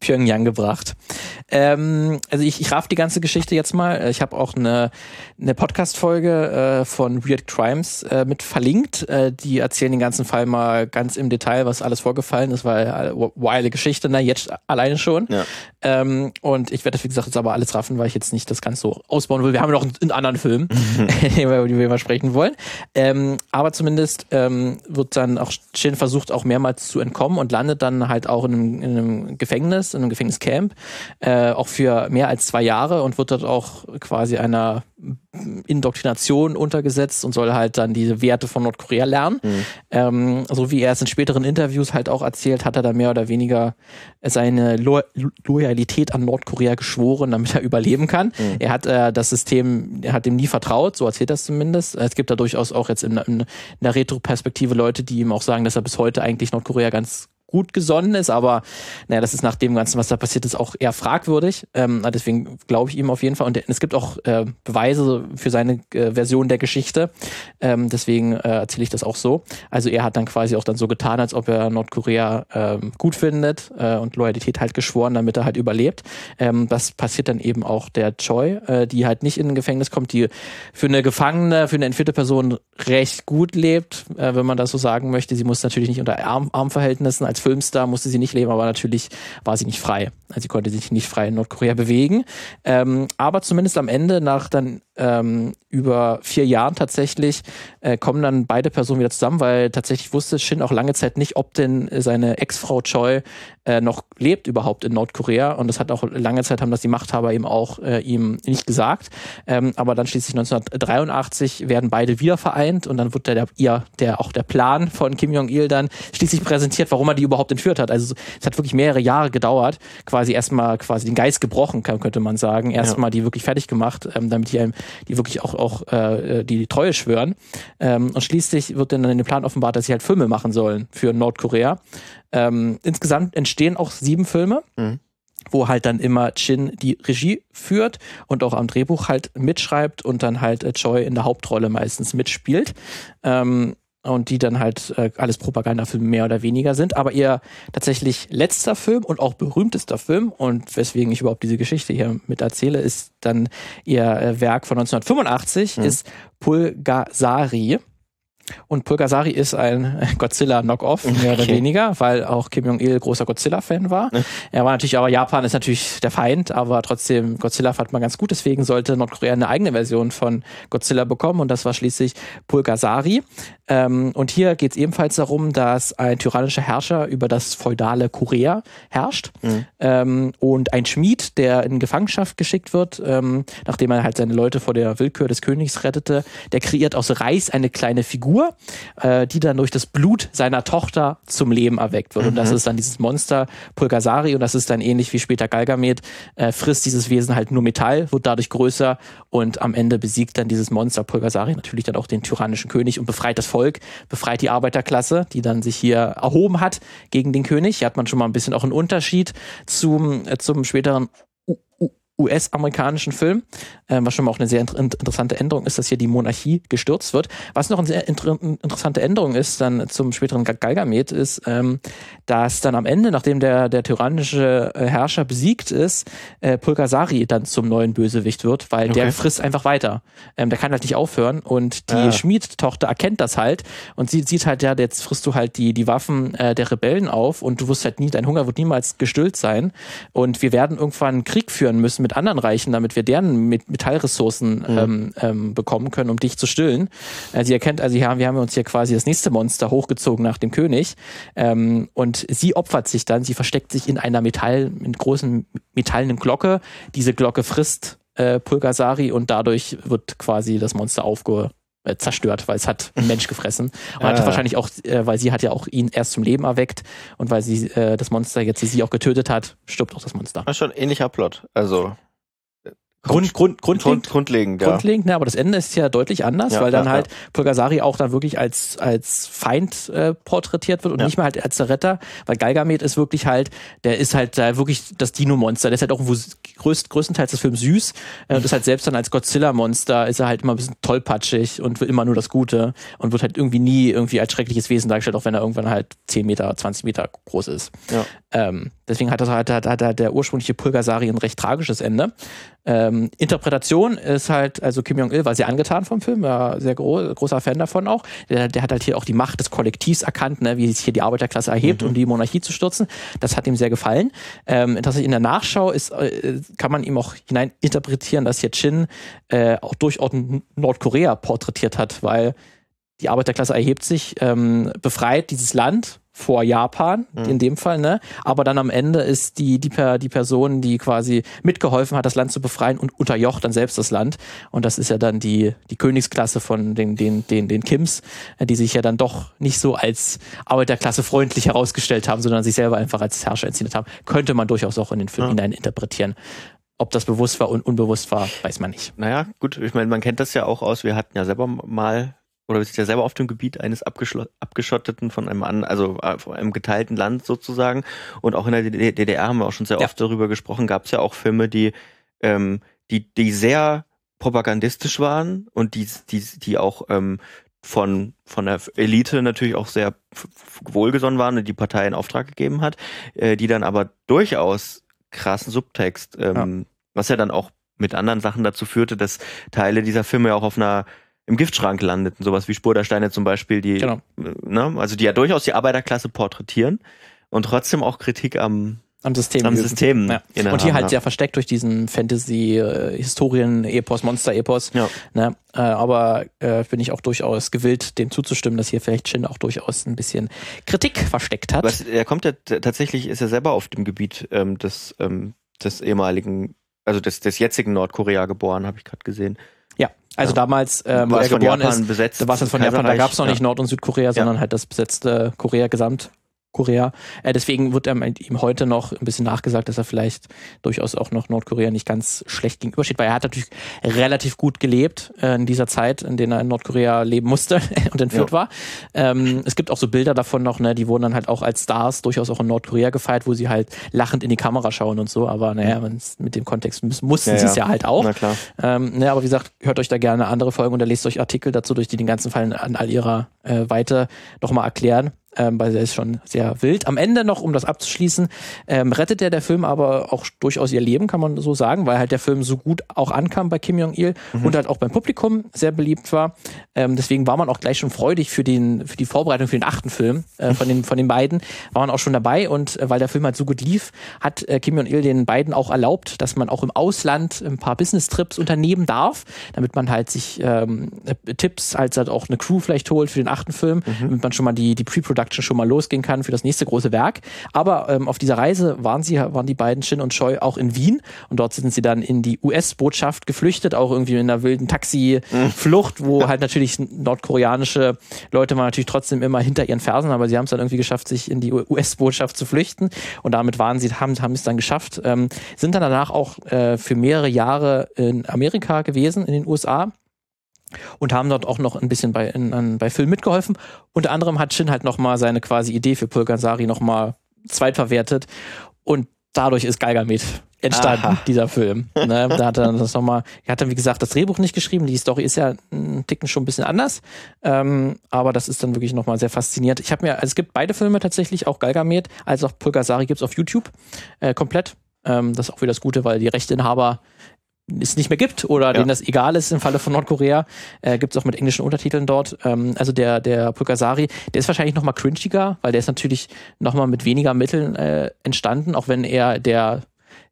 Pyongyang gebracht. Ähm, also ich, ich raff die ganze Geschichte jetzt mal. Ich habe auch eine, eine Podcast-Folge äh, von Weird Crimes äh, mit verlinkt. Äh, die erzählen den ganzen Fall mal ganz im Detail, was alles vorgefallen ist, weil äh, wilde Geschichte, na jetzt alleine schon. Ja. Ähm, und ich werde, wie gesagt, jetzt aber alles raffen, weil ich jetzt nicht das ganz so ausbauen will. Wir haben noch einen, einen anderen Film, über den wir mal sprechen wollen. Ähm, aber zumindest ähm, wird dann auch Shin versucht, auch mehrmals zu entkommen und landet dann halt auch in einem, in einem Gefängnis, in einem Gefängniscamp, äh, auch für mehr als zwei Jahre und wird dort auch quasi einer Indoktrination untergesetzt und soll halt dann diese Werte von Nordkorea lernen. Mhm. Ähm, so wie er es in späteren Interviews halt auch erzählt, hat er da mehr oder weniger seine Lo Loyalität an Nordkorea geschworen, damit er überleben kann. Mhm. Er hat äh, das System, er hat dem nie vertraut, so erzählt er es zumindest. Es gibt da durchaus auch jetzt in, in, in der Retro-Perspektive Leute, die ihm auch sagen, dass er bis heute eigentlich Nordkorea ganz gut gesonnen ist, aber naja, das ist nach dem Ganzen, was da passiert ist, auch eher fragwürdig. Ähm, deswegen glaube ich ihm auf jeden Fall. Und es gibt auch äh, Beweise für seine äh, Version der Geschichte. Ähm, deswegen äh, erzähle ich das auch so. Also er hat dann quasi auch dann so getan, als ob er Nordkorea ähm, gut findet äh, und Loyalität halt geschworen, damit er halt überlebt. Ähm, das passiert dann eben auch der Choi, äh, die halt nicht in ein Gefängnis kommt, die für eine Gefangene, für eine entführte Person recht gut lebt, äh, wenn man das so sagen möchte. Sie muss natürlich nicht unter Arm Armverhältnissen als Filmstar musste sie nicht leben, aber natürlich war sie nicht frei. Also sie konnte sich nicht frei in Nordkorea bewegen. Ähm, aber zumindest am Ende, nach dann ähm, über vier Jahren tatsächlich, äh, kommen dann beide Personen wieder zusammen, weil tatsächlich wusste Shin auch lange Zeit nicht, ob denn seine Ex-Frau Choi äh, noch lebt überhaupt in Nordkorea. Und das hat auch lange Zeit haben das die Machthaber eben auch äh, ihm nicht gesagt. Ähm, aber dann schließlich 1983 werden beide wieder vereint und dann wird der, der, ihr, der auch der Plan von Kim Jong-il dann schließlich präsentiert, warum er die überhaupt entführt hat. Also es hat wirklich mehrere Jahre gedauert, quasi erstmal quasi den Geist gebrochen, könnte man sagen. Erstmal ja. die wirklich fertig gemacht, ähm, damit die, die wirklich auch, auch äh, die, die Treue schwören. Ähm, und schließlich wird dann in dem Plan offenbart, dass sie halt Filme machen sollen für Nordkorea. Ähm, insgesamt entstehen auch sieben Filme. Mhm wo halt dann immer Chin die Regie führt und auch am Drehbuch halt mitschreibt und dann halt äh, Choi in der Hauptrolle meistens mitspielt. Ähm, und die dann halt äh, alles Propagandafilme mehr oder weniger sind. Aber ihr tatsächlich letzter Film und auch berühmtester Film und weswegen ich überhaupt diese Geschichte hier mit erzähle, ist dann ihr äh, Werk von 1985, mhm. ist Pulgasari. Und Pulgasari ist ein Godzilla-Knockoff, mehr okay. oder weniger, weil auch Kim Jong-il großer Godzilla-Fan war. Ja. Er war natürlich, aber Japan ist natürlich der Feind, aber trotzdem, Godzilla fand man ganz gut, deswegen sollte Nordkorea eine eigene Version von Godzilla bekommen und das war schließlich Pulgasari. Ähm, und hier geht es ebenfalls darum, dass ein tyrannischer Herrscher über das feudale Korea herrscht mhm. ähm, und ein Schmied, der in Gefangenschaft geschickt wird, ähm, nachdem er halt seine Leute vor der Willkür des Königs rettete, der kreiert aus Reis eine kleine Figur, äh, die dann durch das Blut seiner Tochter zum Leben erweckt wird. Mhm. Und das mhm. ist dann dieses Monster Pulgasari und das ist dann ähnlich wie später Galgamet, äh, frisst dieses Wesen halt nur Metall, wird dadurch größer und am Ende besiegt dann dieses Monster Pulgasari natürlich dann auch den tyrannischen König und befreit das Volk befreit die Arbeiterklasse, die dann sich hier erhoben hat gegen den König. Hier hat man schon mal ein bisschen auch einen Unterschied zum, äh, zum späteren US-amerikanischen Film, äh, was schon mal auch eine sehr inter interessante Änderung ist, dass hier die Monarchie gestürzt wird. Was noch eine sehr inter interessante Änderung ist, dann zum späteren Galgamet, ist, ähm, dass dann am Ende, nachdem der, der tyrannische äh, Herrscher besiegt ist, äh, Pulgasari dann zum neuen Bösewicht wird, weil okay. der frisst einfach weiter. Ähm, der kann halt nicht aufhören und die ah. Schmiedtochter erkennt das halt und sie sieht halt, ja, jetzt frisst du halt die, die Waffen äh, der Rebellen auf und du wirst halt nie, dein Hunger wird niemals gestillt sein und wir werden irgendwann Krieg führen müssen mit anderen Reichen, damit wir deren Metallressourcen mhm. ähm, ähm, bekommen können, um dich zu stillen. Äh, sie erkennt, also ja, wir haben uns hier quasi das nächste Monster hochgezogen nach dem König. Ähm, und sie opfert sich dann, sie versteckt sich in einer Metall, in großen metallenen Glocke. Diese Glocke frisst äh, Pulgasari und dadurch wird quasi das Monster aufge äh, zerstört, weil es hat einen Mensch gefressen. Und ah. hatte wahrscheinlich auch, äh, weil sie hat ja auch ihn erst zum Leben erweckt und weil sie äh, das Monster jetzt sie auch getötet hat, stirbt auch das Monster. Das ist schon ein ähnlicher Plot. Also Grund, Grund, grundlegend, grundlegend, ja. grundlegend, ne, aber das Ende ist ja deutlich anders, ja, weil dann ja, halt Pulgasari auch dann wirklich als als Feind äh, porträtiert wird und nicht mehr halt als der Retter, weil Galgamet ist wirklich halt, der ist halt da wirklich das Dino-Monster, der ist halt auch größt, größtenteils des Films süß äh, und ist halt selbst dann als Godzilla-Monster ist er halt immer ein bisschen tollpatschig und will immer nur das Gute und wird halt irgendwie nie irgendwie als schreckliches Wesen dargestellt, auch wenn er irgendwann halt 10 Meter, 20 Meter groß ist. Ja. Ähm, deswegen hat, das, hat, hat, hat der ursprüngliche Pulgasari ein recht tragisches Ende. Ähm, Interpretation ist halt, also Kim Jong-il war sehr angetan vom Film, war sehr gro großer Fan davon auch. Der, der hat halt hier auch die Macht des Kollektivs erkannt, ne, wie sich hier die Arbeiterklasse erhebt, mhm. um die Monarchie zu stürzen. Das hat ihm sehr gefallen. Ähm, tatsächlich in der Nachschau ist, äh, kann man ihm auch hinein interpretieren, dass hier Chin äh, auch durchaus Nordkorea porträtiert hat, weil die Arbeiterklasse erhebt sich, ähm, befreit dieses Land vor Japan, mhm. in dem Fall, ne? Aber dann am Ende ist die, die, die Person, die quasi mitgeholfen hat, das Land zu befreien und unterjocht dann selbst das Land. Und das ist ja dann die, die Königsklasse von den, den, den, den Kims, äh, die sich ja dann doch nicht so als Arbeiterklasse freundlich herausgestellt haben, sondern sich selber einfach als Herrscher inszeniert haben. Könnte man durchaus auch in den Film ja. hinein interpretieren. Ob das bewusst war und unbewusst war, weiß man nicht. Naja, gut, ich meine, man kennt das ja auch aus, wir hatten ja selber mal oder wir sind ja selber auf dem Gebiet eines abgeschotteten von einem an, also äh, von einem geteilten Land sozusagen. Und auch in der DDR haben wir auch schon sehr ja. oft darüber gesprochen, gab es ja auch Filme, die, ähm, die, die sehr propagandistisch waren und die, die, die auch ähm, von, von der Elite natürlich auch sehr wohlgesonnen waren und die Partei in Auftrag gegeben hat, äh, die dann aber durchaus krassen Subtext, ähm, ja. was ja dann auch mit anderen Sachen dazu führte, dass Teile dieser Filme ja auch auf einer im Giftschrank landeten, sowas wie Spur der Steine zum Beispiel, die, genau. ne, also die ja durchaus die Arbeiterklasse porträtieren und trotzdem auch Kritik am am System. Am System. Ja. Und hier halt sehr versteckt durch diesen Fantasy-Historien-Epos, Monster-Epos. Ja. Ne? Äh, aber äh, bin ich auch durchaus gewillt, dem zuzustimmen, dass hier vielleicht Shin auch durchaus ein bisschen Kritik versteckt hat. Was, er kommt ja tatsächlich, ist er selber auf dem Gebiet ähm, des, ähm, des ehemaligen, also des, des jetzigen Nordkorea geboren, habe ich gerade gesehen. Also ja. damals, äh, wo er geboren ist, besetzt, da war es von Japan, da gab es noch nicht Nord- und Südkorea, sondern halt das besetzte Korea gesamt. Korea. Äh, deswegen wird ihm heute noch ein bisschen nachgesagt, dass er vielleicht durchaus auch noch Nordkorea nicht ganz schlecht gegenübersteht, weil er hat natürlich relativ gut gelebt äh, in dieser Zeit, in der er in Nordkorea leben musste und entführt ja. war. Ähm, es gibt auch so Bilder davon noch, ne, die wurden dann halt auch als Stars durchaus auch in Nordkorea gefeiert, wo sie halt lachend in die Kamera schauen und so, aber naja, mit dem Kontext müssen, mussten ja, sie es ja. ja halt auch. Na klar. Ähm, ne, aber wie gesagt, hört euch da gerne andere Folgen oder lest euch Artikel dazu durch, die den ganzen Fall an all ihrer äh, Weite nochmal erklären ähm, weil er ist schon sehr wild. Am Ende noch, um das abzuschließen, ähm, rettet der der Film aber auch durchaus ihr Leben, kann man so sagen, weil halt der Film so gut auch ankam bei Kim Jong-il mhm. und halt auch beim Publikum sehr beliebt war. Ähm, deswegen war man auch gleich schon freudig für den für die Vorbereitung für den achten Film äh, von den von den beiden war man auch schon dabei und äh, weil der Film halt so gut lief, hat äh, Kim Jong-il den beiden auch erlaubt, dass man auch im Ausland ein paar Business-Trips unternehmen darf, damit man halt sich ähm, Tipps als halt auch eine Crew vielleicht holt für den achten Film, mhm. damit man schon mal die die Pre-Production Production schon mal losgehen kann für das nächste große Werk. Aber ähm, auf dieser Reise waren sie, waren die beiden Shin und Choi auch in Wien und dort sind sie dann in die US-Botschaft geflüchtet, auch irgendwie in einer wilden Taxi-Flucht, wo halt natürlich nordkoreanische Leute waren natürlich trotzdem immer hinter ihren Fersen, aber sie haben es dann irgendwie geschafft, sich in die US-Botschaft zu flüchten und damit waren sie, haben, haben es dann geschafft, ähm, sind dann danach auch äh, für mehrere Jahre in Amerika gewesen, in den USA und haben dort auch noch ein bisschen bei, in, in, bei Film mitgeholfen. Unter anderem hat Shin halt nochmal seine quasi Idee für Pulgasari nochmal zweitverwertet und dadurch ist Galgamet entstanden, Aha. dieser Film. Ne, da hat er das nochmal, er hat dann wie gesagt das Drehbuch nicht geschrieben, die Story ist ja ein Ticken schon ein bisschen anders, ähm, aber das ist dann wirklich nochmal sehr faszinierend. Ich habe mir, also es gibt beide Filme tatsächlich, auch Galgamet als auch Pulgasari gibt's auf YouTube, äh, komplett. Ähm, das ist auch wieder das Gute, weil die Rechteinhaber es nicht mehr gibt oder ja. denen das egal ist im Falle von Nordkorea, äh, gibt es auch mit englischen Untertiteln dort. Ähm, also der, der Pulgasari, der ist wahrscheinlich noch mal cringiger, weil der ist natürlich noch mal mit weniger Mitteln äh, entstanden, auch wenn er der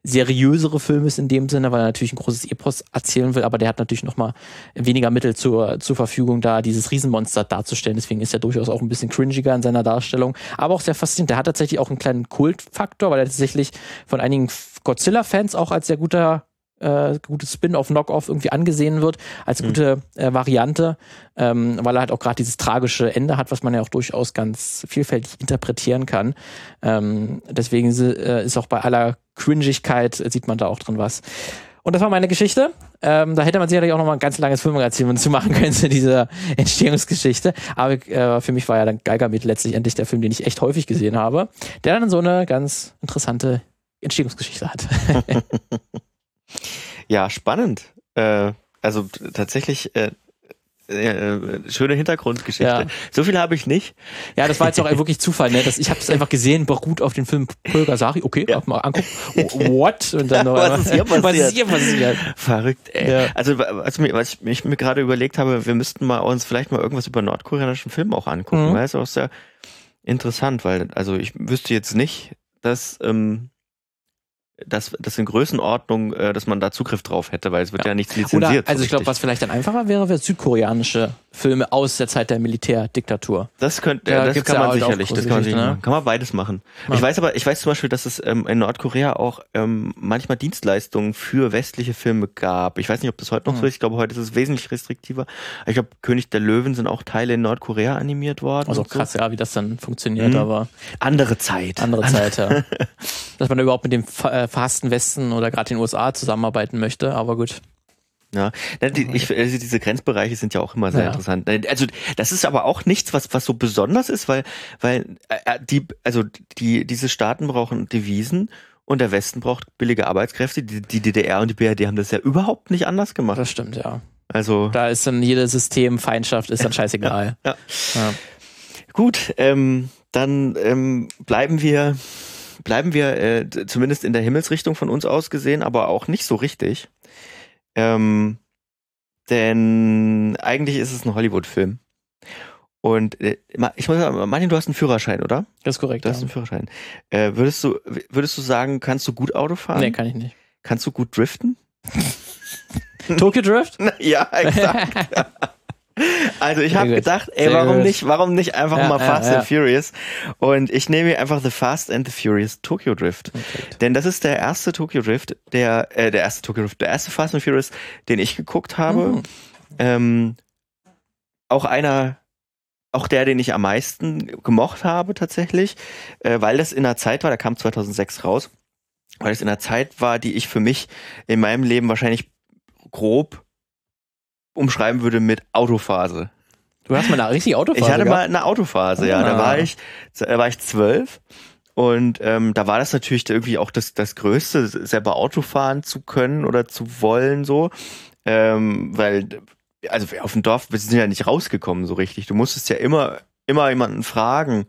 seriösere Film ist in dem Sinne, weil er natürlich ein großes Epos erzählen will, aber der hat natürlich noch mal weniger Mittel zur, zur Verfügung, da dieses Riesenmonster darzustellen. Deswegen ist er durchaus auch ein bisschen cringiger in seiner Darstellung, aber auch sehr faszinierend. Der hat tatsächlich auch einen kleinen Kultfaktor, weil er tatsächlich von einigen Godzilla-Fans auch als sehr guter äh, gutes Spin-off, Knock-off irgendwie angesehen wird als mhm. gute äh, Variante, ähm, weil er halt auch gerade dieses tragische Ende hat, was man ja auch durchaus ganz vielfältig interpretieren kann. Ähm, deswegen äh, ist auch bei aller Cringigkeit äh, sieht man da auch drin was. Und das war meine Geschichte. Ähm, da hätte man sicherlich auch noch mal ein ganz langes Filmmagazin zu machen können zu dieser Entstehungsgeschichte. Aber äh, für mich war ja dann Geiger mit letztlich endlich der Film, den ich echt häufig gesehen habe, der dann so eine ganz interessante Entstehungsgeschichte hat. Ja, spannend. Äh, also tatsächlich äh, äh, schöne Hintergrundgeschichte. Ja. So viel habe ich nicht. Ja, das war jetzt auch wirklich Zufall. Ne? Das, ich habe es einfach gesehen, beruht auf den Film Pulgasari. Okay, ja. mal angucken. What? Und dann was, ist hier passiert? was ist hier passiert? Verrückt. Ey. Ja. Also was, was ich mir gerade überlegt habe, wir müssten mal uns vielleicht mal irgendwas über nordkoreanischen Film auch angucken. Mhm. Weil es auch sehr interessant, weil also ich wüsste jetzt nicht, dass ähm, das, das in Größenordnung, äh, dass man da Zugriff drauf hätte, weil es wird ja, ja nichts lizenziert. Oder, also ich glaube, was vielleicht dann einfacher wäre, wäre südkoreanische Filme aus der Zeit der Militärdiktatur. Das könnte, da das kann man sicherlich, das kann man, sicherlich ne? kann man beides machen. Ja. Ich weiß aber, ich weiß zum Beispiel, dass es ähm, in Nordkorea auch ähm, manchmal Dienstleistungen für westliche Filme gab. Ich weiß nicht, ob das heute noch hm. so ist. Ich glaube, heute ist es wesentlich restriktiver. Ich glaube, König der Löwen sind auch Teile in Nordkorea animiert worden. Also krass, so. ja, wie das dann funktioniert, mhm. aber andere Zeit. Andere Zeit, ja. dass man überhaupt mit dem äh, verhassten Westen oder gerade den USA zusammenarbeiten möchte, aber gut. Ja, ich, also diese Grenzbereiche sind ja auch immer sehr ja. interessant. Also das ist aber auch nichts, was was so besonders ist, weil weil äh, äh, die also die diese Staaten brauchen Devisen und der Westen braucht billige Arbeitskräfte. Die, die DDR und die BRD haben das ja überhaupt nicht anders gemacht. Das stimmt, ja. Also da ist dann jedes System Feindschaft ist dann scheißegal. Ja. ja. ja. Gut, ähm, dann ähm, bleiben wir bleiben wir äh, zumindest in der Himmelsrichtung von uns aus gesehen, aber auch nicht so richtig. Ähm, denn eigentlich ist es ein Hollywood-Film. Und äh, ich muss sagen, Martin, du hast einen Führerschein, oder? Das ist korrekt. Du hast einen Führerschein. Äh, würdest du, würdest du sagen, kannst du gut Auto fahren? Nee, kann ich nicht. Kannst du gut driften? Tokyo Drift? ja, exakt. Also ich habe gedacht, ey, Sehr warum gut. nicht, warum nicht einfach ja, mal Fast ja, and Furious? Und ich nehme hier einfach The Fast and the Furious Tokyo Drift. Okay. Denn das ist der erste Tokyo Drift, der, äh, der erste Tokyo Drift, der erste Fast and Furious, den ich geguckt habe. Mhm. Ähm, auch einer, auch der, den ich am meisten gemocht habe tatsächlich, äh, weil das in einer Zeit war, der kam 2006 raus, weil es in einer Zeit war, die ich für mich in meinem Leben wahrscheinlich grob umschreiben würde mit Autophase. Du hast mal eine richtige Autophase. Ich hatte gehabt? mal eine Autophase, ja. Da ah. war ich, da war ich zwölf. Und ähm, da war das natürlich irgendwie auch das, das Größte, selber Auto fahren zu können oder zu wollen, so. Ähm, weil, also auf dem Dorf, wir sind ja nicht rausgekommen so richtig. Du musstest ja immer, immer jemanden fragen,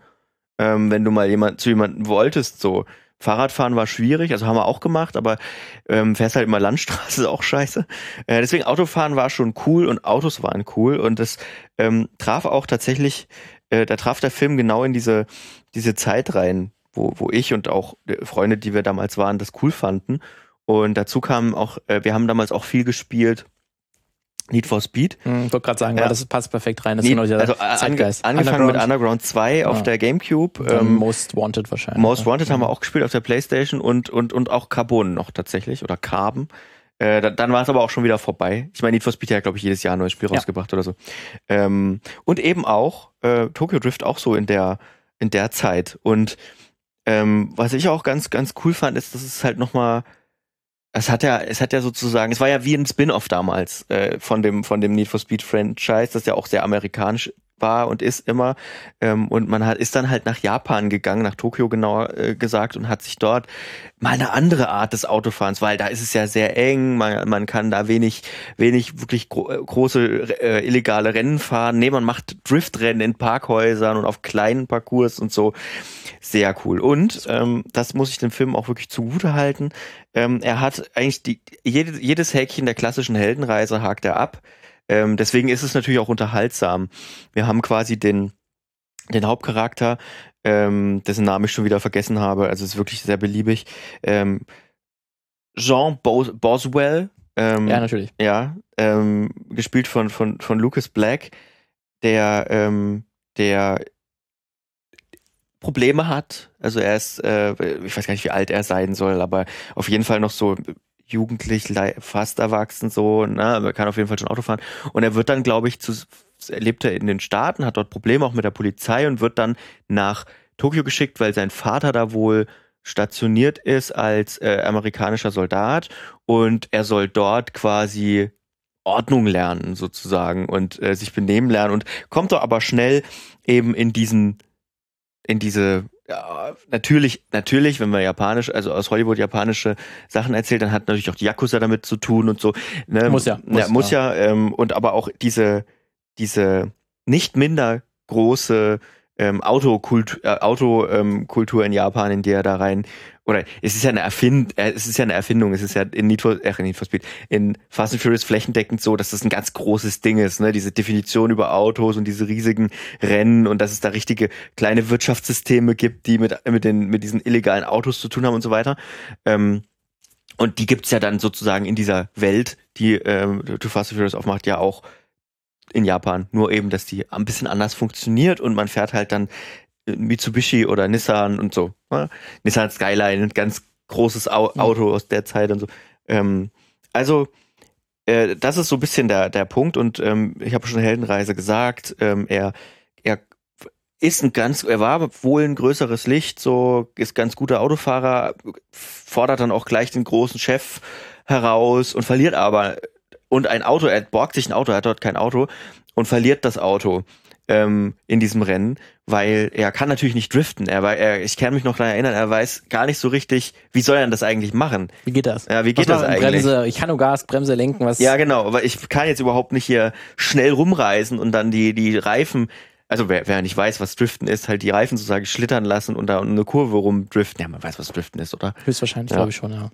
ähm, wenn du mal jemand zu jemanden wolltest, so. Fahrradfahren war schwierig, also haben wir auch gemacht, aber ähm, fährst halt immer Landstraße, ist auch scheiße. Äh, deswegen Autofahren war schon cool und Autos waren cool und das ähm, traf auch tatsächlich, äh, da traf der Film genau in diese, diese Zeit rein, wo, wo ich und auch äh, Freunde, die wir damals waren, das cool fanden. Und dazu kam auch, äh, wir haben damals auch viel gespielt Need for Speed. Hm, ich wollte gerade sagen, ja. das passt perfekt rein. Das Need, genau also Zeitgeist. angefangen mit Underground 2 auf ja. der Gamecube. Ähm, Most Wanted wahrscheinlich. Most Wanted haben wir auch gespielt auf der Playstation und, und, und auch Carbon noch tatsächlich oder Carbon. Äh, dann dann war es aber auch schon wieder vorbei. Ich meine, Need for Speed hat, glaube ich, jedes Jahr ein neues Spiel rausgebracht oder so. Ähm, und eben auch äh, Tokyo Drift auch so in der, in der Zeit. Und ähm, was ich auch ganz, ganz cool fand, ist, dass es halt nochmal es hat ja, es hat ja sozusagen, es war ja wie ein Spin-off damals äh, von dem von dem Need for Speed Franchise, das ja auch sehr amerikanisch war und ist immer. Ähm, und man hat, ist dann halt nach Japan gegangen, nach Tokio genauer äh, gesagt, und hat sich dort mal eine andere Art des Autofahrens, weil da ist es ja sehr eng, man, man kann da wenig, wenig wirklich gro äh, große äh, illegale Rennen fahren. Nee, man macht Driftrennen in Parkhäusern und auf kleinen Parcours und so. Sehr cool. Und ähm, das muss ich dem Film auch wirklich zugute halten. Ähm, er hat eigentlich die, jede, jedes Häkchen der klassischen Heldenreise hakt er ab. Ähm, deswegen ist es natürlich auch unterhaltsam. Wir haben quasi den, den Hauptcharakter, ähm, dessen Namen ich schon wieder vergessen habe, also ist wirklich sehr beliebig. Ähm, Jean Bos Boswell. Ähm, Ja, natürlich. ja, ähm, gespielt von, von, von Lucas Black, der, ähm, der Probleme hat. Also er ist, äh, ich weiß gar nicht, wie alt er sein soll, aber auf jeden Fall noch so jugendlich, fast erwachsen so, ne, er kann auf jeden Fall schon Auto fahren. Und er wird dann, glaube ich, zu, lebt er in den Staaten, hat dort Probleme auch mit der Polizei und wird dann nach Tokio geschickt, weil sein Vater da wohl stationiert ist als äh, amerikanischer Soldat. Und er soll dort quasi Ordnung lernen sozusagen und äh, sich benehmen lernen. Und kommt doch aber schnell eben in diesen in diese ja, natürlich natürlich wenn man japanisch also aus Hollywood japanische Sachen erzählt dann hat natürlich auch die Yakuza damit zu tun und so ne? Muss ja, muss, ja, muss, muss ja, ähm, und aber auch diese diese nicht minder große ähm, Autokultur, äh, Autokultur ähm, in Japan, in die er da rein oder es ist ja eine Erfind, äh, es ist ja eine Erfindung, es ist ja in Need for, äh, in Need for Speed, in Fast and Furious flächendeckend so, dass das ein ganz großes Ding ist, ne? Diese Definition über Autos und diese riesigen Rennen und dass es da richtige kleine Wirtschaftssysteme gibt, die mit mit den mit diesen illegalen Autos zu tun haben und so weiter. Ähm, und die gibt's ja dann sozusagen in dieser Welt, die ähm, To Fast and Furious aufmacht, ja auch in Japan. Nur eben, dass die ein bisschen anders funktioniert und man fährt halt dann Mitsubishi oder Nissan und so. Ne? Nissan Skyline, ein ganz großes Au Auto aus der Zeit und so. Ähm, also, äh, das ist so ein bisschen der, der Punkt und ähm, ich habe schon Heldenreise gesagt, ähm, er, er ist ein ganz, er war wohl ein größeres Licht, so ist ganz guter Autofahrer, fordert dann auch gleich den großen Chef heraus und verliert aber und ein Auto, er borgt sich ein Auto, er hat dort kein Auto und verliert das Auto ähm, in diesem Rennen, weil er kann natürlich nicht driften. Er, er ich kann mich noch daran erinnern, er weiß gar nicht so richtig, wie soll er denn das eigentlich machen? Wie geht das? Ja, wie geht was das eigentlich? Bremse, ich kann nur Gas, Bremse lenken, was. Ja, genau, aber ich kann jetzt überhaupt nicht hier schnell rumreisen und dann die, die Reifen, also wer, wer nicht weiß, was Driften ist, halt die Reifen sozusagen schlittern lassen und da eine Kurve rumdriften. Ja, man weiß, was Driften ist, oder? Höchstwahrscheinlich, Ja. glaube ich schon, ja.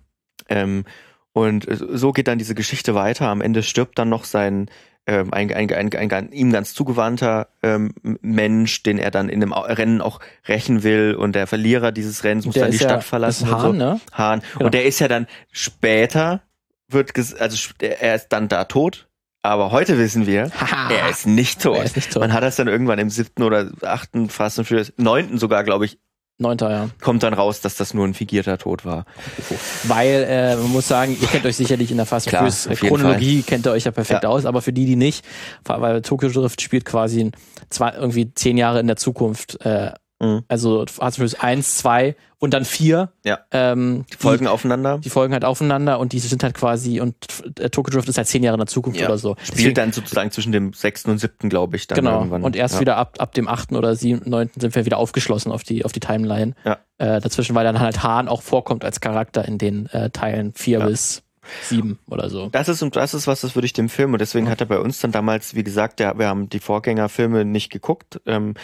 Ähm, und so geht dann diese Geschichte weiter. Am Ende stirbt dann noch sein ähm, ein, ein, ein, ein, ihm ganz zugewandter ähm, Mensch, den er dann in dem Au- Rennen auch rächen will. Und der Verlierer dieses Rennens muss Der dann die ja- Stadt verlassen. ist und Hahn, so. ne? Hahn. Genau. Und der ist ja dann später, wird ges also er ist dann da tot. Aber heute wissen wir, er ist nicht tot. Er ist nicht tot. Man hat das dann irgendwann im siebten oder achten, Fast and Furious, neunten sogar, glaube ich, Neunter, ja. kommt dann raus, dass das nur ein fingierter Tod war. Weil, äh, man muss sagen, ihr kennt euch sicherlich in der Fast Klar, Furious Chronologie, kennt ihr euch ja perfekt Ja. aus, aber für die, die nicht, weil Tokyo Drift spielt quasi zwei, irgendwie zehn Jahre in der Zukunft, äh, Mhm. also Fast and Furious 1, 2 und dann 4. Ja. Ähm, Die folgen aufeinander. die folgen halt aufeinander und die sind halt quasi, und äh, Tokyo Drift ist halt zehn Jahre in der Zukunft Ja. oder so. Spielt dann sozusagen zwischen dem sechsten und siebten, glaube ich, dann Genau. irgendwann. Und erst ja. wieder ab, ab dem achten oder siebten, neunten sind wir wieder aufgeschlossen auf die, auf die Timeline. Ja. Äh, dazwischen, weil dann halt Hahn auch vorkommt als Charakter in den äh, Teilen vier Ja. bis sieben oder so. Das ist und das ist was, das würde ich dem Film und deswegen hat er bei uns dann damals, wie gesagt, der, wir haben die Vorgängerfilme nicht geguckt. Ähm,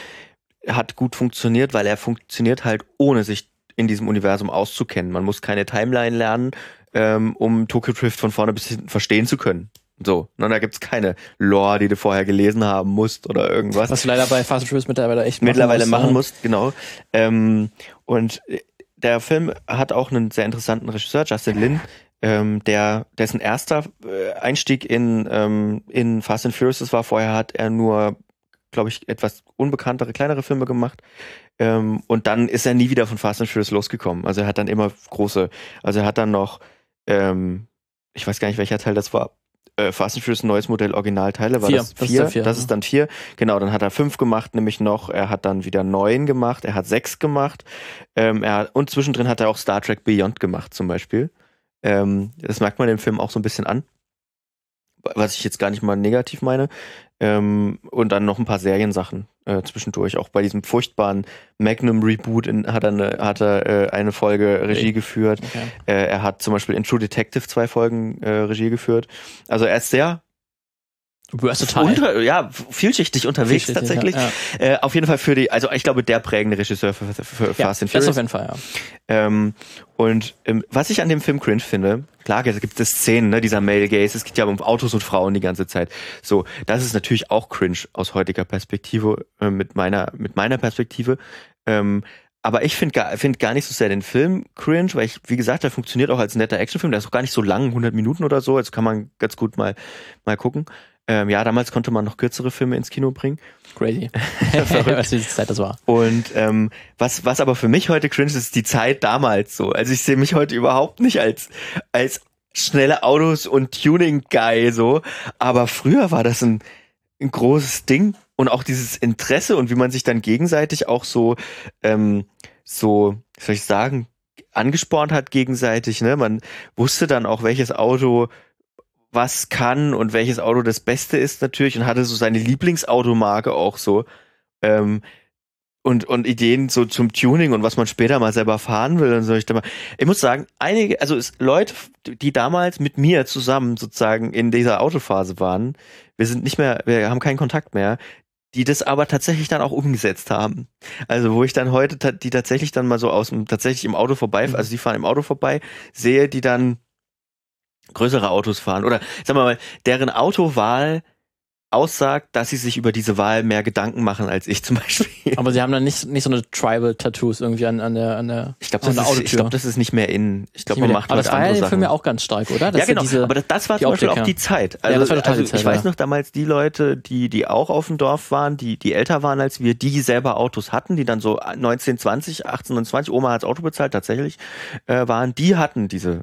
hat gut funktioniert, weil er funktioniert halt ohne sich in diesem Universum auszukennen. Man muss keine Timeline lernen, ähm, um Tokyo Drift von vorne bis hinten verstehen zu können. So, ne, da gibt's keine Lore, die du vorher gelesen haben musst oder irgendwas. Was du leider bei Fast and Furious mittlerweile echt machen mittlerweile musst, machen ne? musst, genau. Ähm, und äh, der Film hat auch einen sehr interessanten Regisseur, Justin Lin, ähm, der dessen erster äh, Einstieg in ähm, in Fast and Furious war. Vorher hat er nur, glaube ich, etwas unbekanntere, kleinere Filme gemacht. Ähm, und dann ist er nie wieder von Fast and Furious losgekommen. Also er hat dann immer große, also er hat dann noch, ähm, ich weiß gar nicht, welcher Teil das war. Äh, Fast and Furious neues Modell Originalteile war Vier, das das ist vier. vier, das ja. ist dann vier. Genau, dann hat er fünf gemacht, nämlich noch. Er hat dann wieder neun gemacht. Er hat sechs gemacht. Ähm, er hat, und zwischendrin hat er auch Star Trek Beyond gemacht, zum Beispiel. Ähm, das merkt man dem Film auch so ein bisschen an. Was ich jetzt gar nicht mal negativ meine. Ähm, und dann noch ein paar Seriensachen äh, zwischendurch. Auch bei diesem furchtbaren Magnum-Reboot hat er, eine, hat er äh, eine Folge Regie okay. geführt. Okay. Äh, er hat zum Beispiel in True Detective zwei Folgen äh, Regie geführt. Also er ist sehr unter, ja, vielschichtig unterwegs vielschichtig, tatsächlich. Ja, ja. Äh, auf jeden Fall für die, also ich glaube, der prägende Regisseur für, für, für ja, Fast and Furious. Das auf jeden Fall, ja. Ähm, und ähm, was ich an dem Film cringe finde, klar, es gibt es Szenen, ne, dieser Male Gaze, es geht ja um Autos und Frauen die ganze Zeit. So, das ist natürlich auch cringe aus heutiger Perspektive, äh, mit meiner, mit meiner Perspektive. Ähm, aber ich finde gar, find gar nicht so sehr den Film cringe, weil ich, wie gesagt, der funktioniert auch als netter Actionfilm. Der ist auch gar nicht so lang, 100 Minuten oder so. Also kann man ganz gut mal, mal gucken. Ähm, ja, damals konnte man noch kürzere Filme ins Kino bringen. Crazy. was für die Zeit das war. Und ähm, was, was aber für mich heute cringe ist, ist die Zeit damals so. Also ich sehe mich heute überhaupt nicht als, als schnelle Autos und Tuning-Guy so. Aber früher war das ein, ein großes Ding. Und auch dieses Interesse und wie man sich dann gegenseitig auch so, ähm, so, soll ich sagen, angespornt hat gegenseitig. Ne? Man wusste dann auch, welches Auto was kann und welches Auto das Beste ist natürlich und hatte so seine Lieblingsautomarke auch so. Ähm, und, und Ideen so zum Tuning und was man später mal selber fahren will und so. Ich, ich muss sagen, einige, also es, Leute, die damals mit mir zusammen sozusagen in dieser Autophase waren, wir sind nicht mehr, wir haben keinen Kontakt mehr, die das aber tatsächlich dann auch umgesetzt haben. Also wo ich dann heute die tatsächlich dann mal so aus dem tatsächlich im Auto vorbei, mhm. also die fahren im Auto vorbei, sehe die dann größere Autos fahren oder sagen wir mal, deren Autowahl aussagt, dass sie sich über diese Wahl mehr Gedanken machen als ich zum Beispiel. Aber sie haben dann nicht, nicht so eine Tribal-Tattoos irgendwie an, an der, an der, ich glaube, das, ist, ich glaub, das ist nicht mehr in. Ich glaube, man macht Aber das war ja der Film ja auch ganz stark, oder? Das ja, genau. Diese, aber das, das war zum Beispiel auch die Zeit. Also, ja, das war total also die Zeit, ich weiß noch damals die Leute, die, die auch auf dem Dorf waren, die, die älter waren als wir, die selber Autos hatten, die dann so 19, 20, 18 und 20, Oma hat's Auto bezahlt tatsächlich, äh, waren, die hatten diese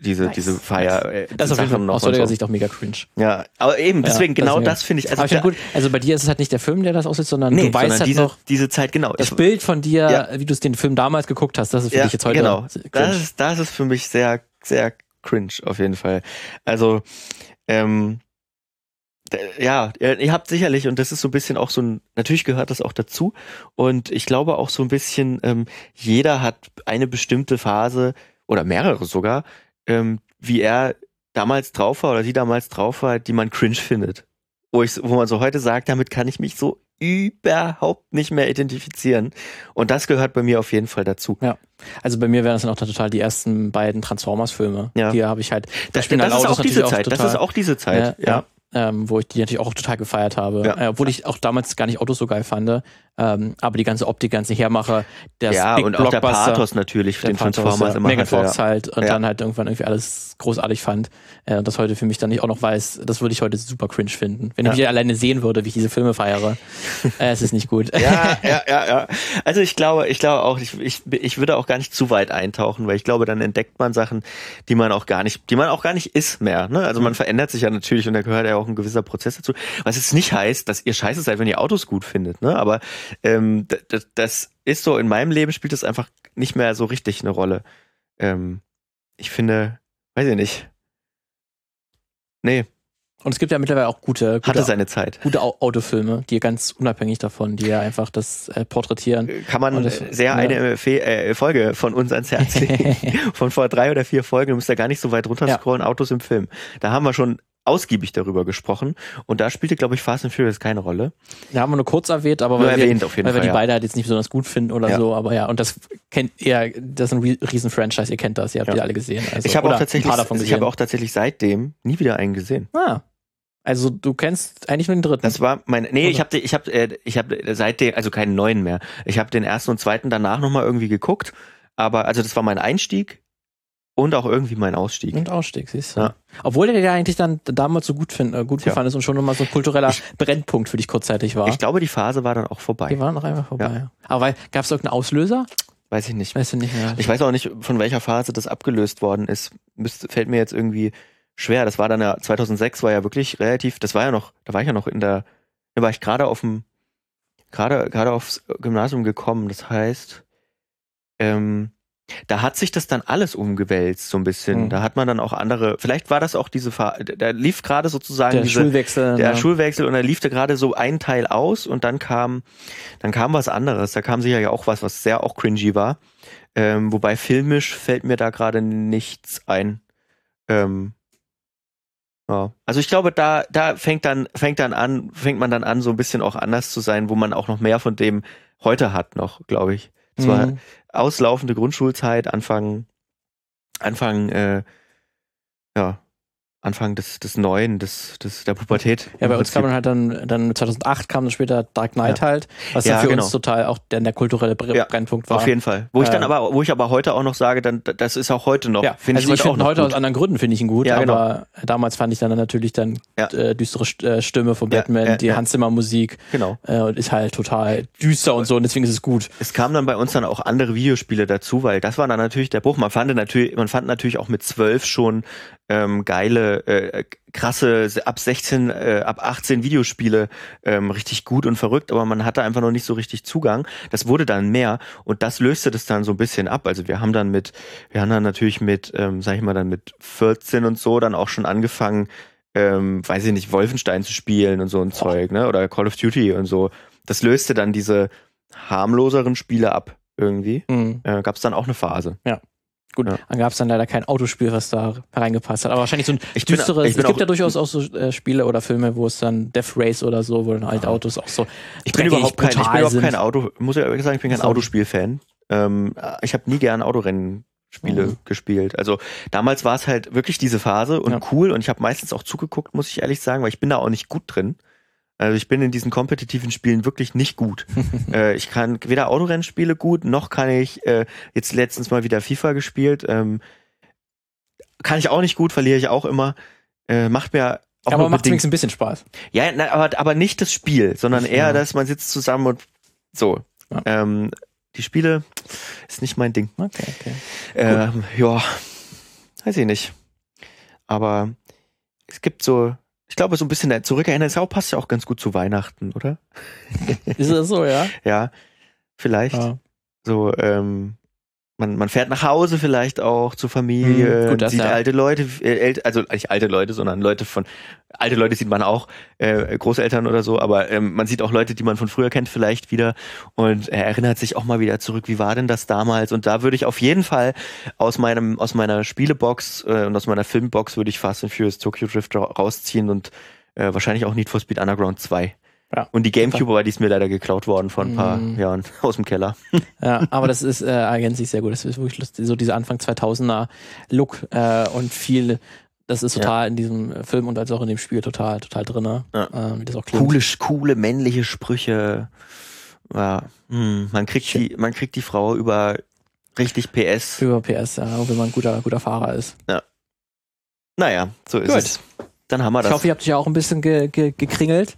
diese, nice. diese Feier. Äh, das ist auf jeden Fall aus heutiger so. Sicht auch mega cringe. Ja, aber eben, deswegen, ja, genau das, das finde ich. Also, ich gut, also bei dir ist es halt nicht der Film, der das aussieht, sondern nee, du weißt halt diese, noch. Diese Zeit, genau. Das ich, Bild von dir, ja. wie du es den Film damals geguckt hast, das ist für ja, dich jetzt heute. Genau. Cringe. Das ist, das ist für mich sehr, sehr cringe, auf jeden Fall. Also, ähm, ja, ihr habt sicherlich, und das ist so ein bisschen auch so ein, natürlich gehört das auch dazu. Und ich glaube auch so ein bisschen, ähm, jeder hat eine bestimmte Phase oder mehrere sogar, ähm, wie er damals drauf war oder sie damals drauf war, die man cringe findet. Wo, ich, wo man so heute sagt, damit kann ich mich so überhaupt nicht mehr identifizieren. Und das gehört bei mir auf jeden Fall dazu. Ja. Also bei mir wären das dann auch total die ersten beiden Transformers-Filme. Ja. Die habe ich halt. Das, das, das ist auch diese Zeit. Das ist auch diese Zeit. Ja. ja ähm, wo ich die natürlich auch total gefeiert habe. Ja. Äh, obwohl ich auch damals gar nicht Autos so geil fand. Ähm, aber die ganze Optik, ganze Hermache, der ja, Big und auch der Pathos natürlich, den Transformers ja. immer Megan Fox ja. halt und ja. dann halt irgendwann irgendwie alles großartig fand. Äh, das heute für mich dann nicht auch noch weiß, das würde ich heute super cringe finden. Wenn ich alleine sehen würde, wie ich diese Filme feiere. äh, es ist nicht gut. Ja, ja, ja, ja. Also ich glaube, ich glaube auch, ich, ich, ich würde auch gar nicht zu weit eintauchen, weil ich glaube, dann entdeckt man Sachen, die man auch gar nicht, die man auch gar nicht ist mehr. Ne? Also man mhm. verändert sich ja natürlich und da gehört ja auch ein gewisser Prozess dazu. Was jetzt nicht heißt, dass ihr scheiße seid, wenn ihr Autos gut findet, ne? Aber ähm, das, das ist so, in meinem Leben spielt das einfach nicht mehr so richtig eine Rolle. Ähm, ich finde, weiß ich nicht. Nee. Und es gibt ja mittlerweile auch gute, gute hatte seine Zeit. Gute Autofilme, die ganz unabhängig davon, die ja einfach das äh, porträtieren. Kann man das, sehr ja. eine Fe äh, Folge von uns ans Herz legen. von vor drei oder vier Folgen, du musst ja gar nicht so weit runterscrollen, ja. Autos im Film. Da haben wir schon ausgiebig darüber gesprochen und da spielte, glaube ich, Fast and Furious keine Rolle. Ja, haben wir nur kurz erwähnt, aber weil, erwähnt, wir, weil Fall, wir die ja. beide halt jetzt nicht besonders gut finden oder ja. so, aber ja, und das kennt ihr, das ist ein riesen Franchise, ihr kennt das, ihr habt ja. die alle gesehen. Also, ich habe auch tatsächlich, ich habe auch tatsächlich seitdem nie wieder einen gesehen. Ah. Also du kennst eigentlich nur den dritten. Das war mein nee, ich habe ich habe äh, ich habe seitdem also keinen neuen mehr. Ich habe den ersten und zweiten danach noch mal irgendwie geguckt, aber also das war mein Einstieg und auch irgendwie mein Ausstieg. Und Ausstieg, siehst du. Ja. Obwohl der ja eigentlich dann damals so gut, find, äh, gut ja. gefallen ist und schon nochmal so ein kultureller ich, Brennpunkt für dich kurzzeitig war. Ich glaube, die Phase war dann auch vorbei. Die war noch einmal vorbei. Ja. Aber gab es irgendeinen Auslöser? Weiß ich nicht. Weißt du nicht mehr. Ich weiß auch nicht, von welcher Phase das abgelöst worden ist. Müsst, fällt mir jetzt irgendwie schwer. Das war dann ja, 2006 war ja wirklich relativ, das war ja noch, da war ich ja noch in der, da war ich gerade auf dem, gerade, gerade aufs Gymnasium gekommen. Das heißt, ähm, da hat sich das dann alles umgewälzt, so ein bisschen. Mhm. Da hat man dann auch andere, vielleicht war das auch diese da lief gerade sozusagen Der diese, Schulwechsel. der ne? Schulwechsel und da lief da gerade so ein Teil aus und dann kam, dann kam was anderes. Da kam sicher ja auch was, was sehr auch cringy war. Ähm, wobei filmisch fällt mir da gerade nichts ein. Ähm, ja. Also ich glaube, da, da fängt dann, fängt dann an, fängt man dann an, so ein bisschen auch anders zu sein, wo man auch noch mehr von dem heute hat noch, glaube ich. Es war Mhm. auslaufende Grundschulzeit, Anfang, Anfang, äh, ja, Anfang des, des Neuen, des, des, der Pubertät. Ja, bei uns kam dann halt dann, dann 2008 kam dann später Dark Knight halt, was Ja, dann für genau. uns total auch der, der kulturelle Bre Ja, Brennpunkt war. Auf jeden Fall. Wo ich dann Äh, aber, wo ich aber heute auch noch sage, dann, das ist auch heute noch, Ja, finde also ich ich heute auch finde noch heute gut. aus anderen Gründen finde ich ihn gut, Ja, genau. aber damals fand ich dann natürlich dann Ja. äh, düstere St- äh, Stimme von Ja, Batman, ja, die ja. Hans Zimmer Musik Genau. äh, und ist halt total düster und so und deswegen ist es gut. Es kamen dann bei uns dann auch andere Videospiele dazu, weil das war dann natürlich der Bruch. Man fand natürlich, man fand natürlich auch mit zwölf schon ähm, geile, äh, krasse ab 16, äh, ab 18 Videospiele ähm, richtig gut und verrückt, aber man hatte einfach noch nicht so richtig Zugang. Das wurde dann mehr und das löste das dann so ein bisschen ab. Also wir haben dann mit, wir haben dann natürlich mit, ähm, sag ich mal, dann mit 14 und so dann auch schon angefangen, ähm, weiß ich nicht, Wolfenstein zu spielen und so ein Zeug, ne? Oder Call of Duty und so. Das löste dann diese harmloseren Spiele ab irgendwie. Mhm. Äh, Gab es dann auch eine Phase. Gut, Ja. dann gab es dann leider kein Autospiel, was da reingepasst hat. Aber wahrscheinlich so ein Ich bin- düsteres. ich bin es gibt ja durchaus auch so äh, Spiele oder Filme, wo es dann Death Race oder so, wo dann halt Autos auch so. Ich bin überhaupt kein, ich bin überhaupt kein Auto, muss ich ehrlich sagen, ich bin kein. Autospiel-Fan. Ähm, ich habe nie gern Autorennenspiele Mhm. gespielt. Also damals war es halt wirklich diese Phase und Ja. cool und ich habe meistens auch zugeguckt, muss ich ehrlich sagen, weil ich bin da auch nicht gut drin. Also ich bin in diesen kompetitiven Spielen wirklich nicht gut. äh, ich kann weder Autorennspiele gut, noch kann ich äh, jetzt letztens mal wieder FIFA gespielt. Ähm, kann ich auch nicht gut, verliere ich auch immer. Äh, macht mir auch aber macht wenigstens ein bisschen Spaß. ja, na, aber, aber nicht das Spiel, sondern eher, dass man sitzt zusammen und so. Ja. Ähm, die Spiele ist nicht mein Ding. Okay, okay. Ähm, ja, weiß ich nicht. Aber es gibt so, ich glaube, so ein bisschen der Zurückerinnern, das passt ja auch ganz gut zu Weihnachten, oder? Ist das so, ja? Ja, vielleicht. ja. So, ähm, man, man fährt nach Hause vielleicht auch zur Familie, Hm, gut, sieht ja. alte Leute, äh, also nicht alte Leute, sondern Leute von, alte Leute sieht man auch, äh, Großeltern oder so, aber ähm, man sieht auch Leute, die man von früher kennt vielleicht wieder und er erinnert sich auch mal wieder zurück, wie war denn das damals? Und da würde ich auf jeden Fall aus meinem, aus meiner Spielebox äh, und aus meiner Filmbox würde ich Fast and Furious Tokyo Drift ra rausziehen und äh, wahrscheinlich auch Need for Speed Underground 2. Ja. Und die Gamecube, aber die ist mir leider geklaut worden vor ein paar Mhm. Jahren aus dem Keller. Ja, aber das ist äh, ergänzt sich sehr gut. Das ist wirklich lustig. So dieser Anfang 2000er Look äh, und viel, das ist total in diesem Film und als auch in dem Spiel total, total drin. Ja. Äh, wie das auch coole, coole männliche Sprüche. Ja, hm, man kriegt die, man kriegt die Frau über richtig PS. Über PS, ja, auch wenn man ein guter, guter Fahrer ist. Naja, so ist Gut. es. Dann haben wir Ich das. hoffe, ihr habt euch ja auch ein bisschen ge ge gekringelt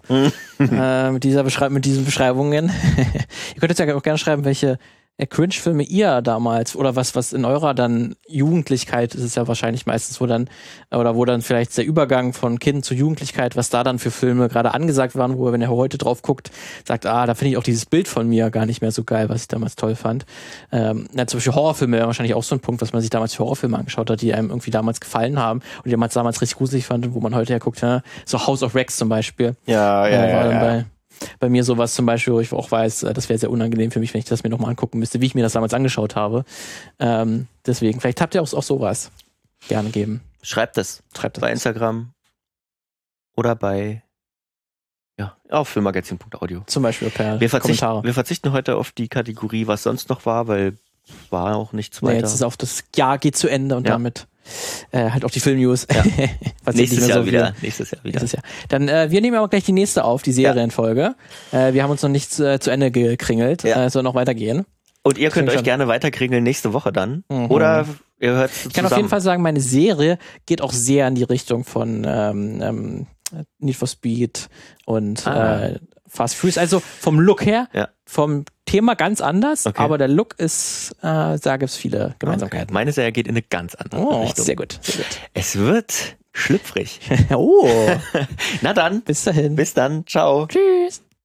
äh, mit, dieser Beschreib mit diesen Beschreibungen. ihr könnt jetzt ja auch gerne schreiben, welche Cringe-Filme ihr damals oder was, was in eurer dann Jugendlichkeit ist es ja wahrscheinlich meistens, wo dann, oder wo dann vielleicht der Übergang von Kind zu Jugendlichkeit, was da dann für Filme gerade angesagt waren, wo er, wenn er heute drauf guckt, sagt, ah, da finde ich auch dieses Bild von mir gar nicht mehr so geil, was ich damals toll fand. Ähm, na, zum Beispiel Horrorfilme wäre wahrscheinlich auch so ein Punkt, was man sich damals für Horrorfilme angeschaut hat, die einem irgendwie damals gefallen haben und die man damals richtig gruselig fand und wo man heute ja guckt, ja, so House of Rex zum Beispiel. Ja, Äh, war dann Bei, mir sowas zum Beispiel, wo ich auch weiß, äh, das wäre sehr unangenehm für mich, wenn ich das mir nochmal angucken müsste, wie ich mir das damals angeschaut habe. Ähm, deswegen, vielleicht habt ihr auch, auch sowas. Gerne geben. Schreibt das Schreibt das. bei Instagram oder bei ja, auf filmmagazin.audio. Zum Beispiel per Wir verzichten, Kommentare. wir verzichten heute auf die Kategorie, was sonst noch war, weil war auch nichts Nee, weiter. jetzt ist auf das Jahr geht zu Ende und Ja. damit äh, halt auch die Film-News. Ja. Nächstes Jahr so wieder. Nächstes Jahr wieder. Nächstes Jahr. Dann, äh, wir nehmen aber gleich die nächste auf, die Serienfolge. Äh, wir haben uns noch nicht äh, zu Ende gekringelt. Ja. Äh, es soll noch weitergehen. Und ihr könnt euch schon. gerne weiterkriegen nächste Woche dann. Mhm. Oder ihr hört Ich kann auf jeden Fall sagen, meine Serie geht auch sehr in die Richtung von ähm, ähm, Need for Speed und Ah. äh, Fast Furious. Also vom Look her, Ja. vom Thema ganz anders, Okay. aber der Look ist, äh, da gibt es viele Gemeinsamkeiten. Meine Serie geht in eine ganz andere Oh, Richtung. sehr gut. Sehr Es wird schlüpfrig. gut. oh, Na dann, bis dahin. bis dann. Ciao. Tschüss.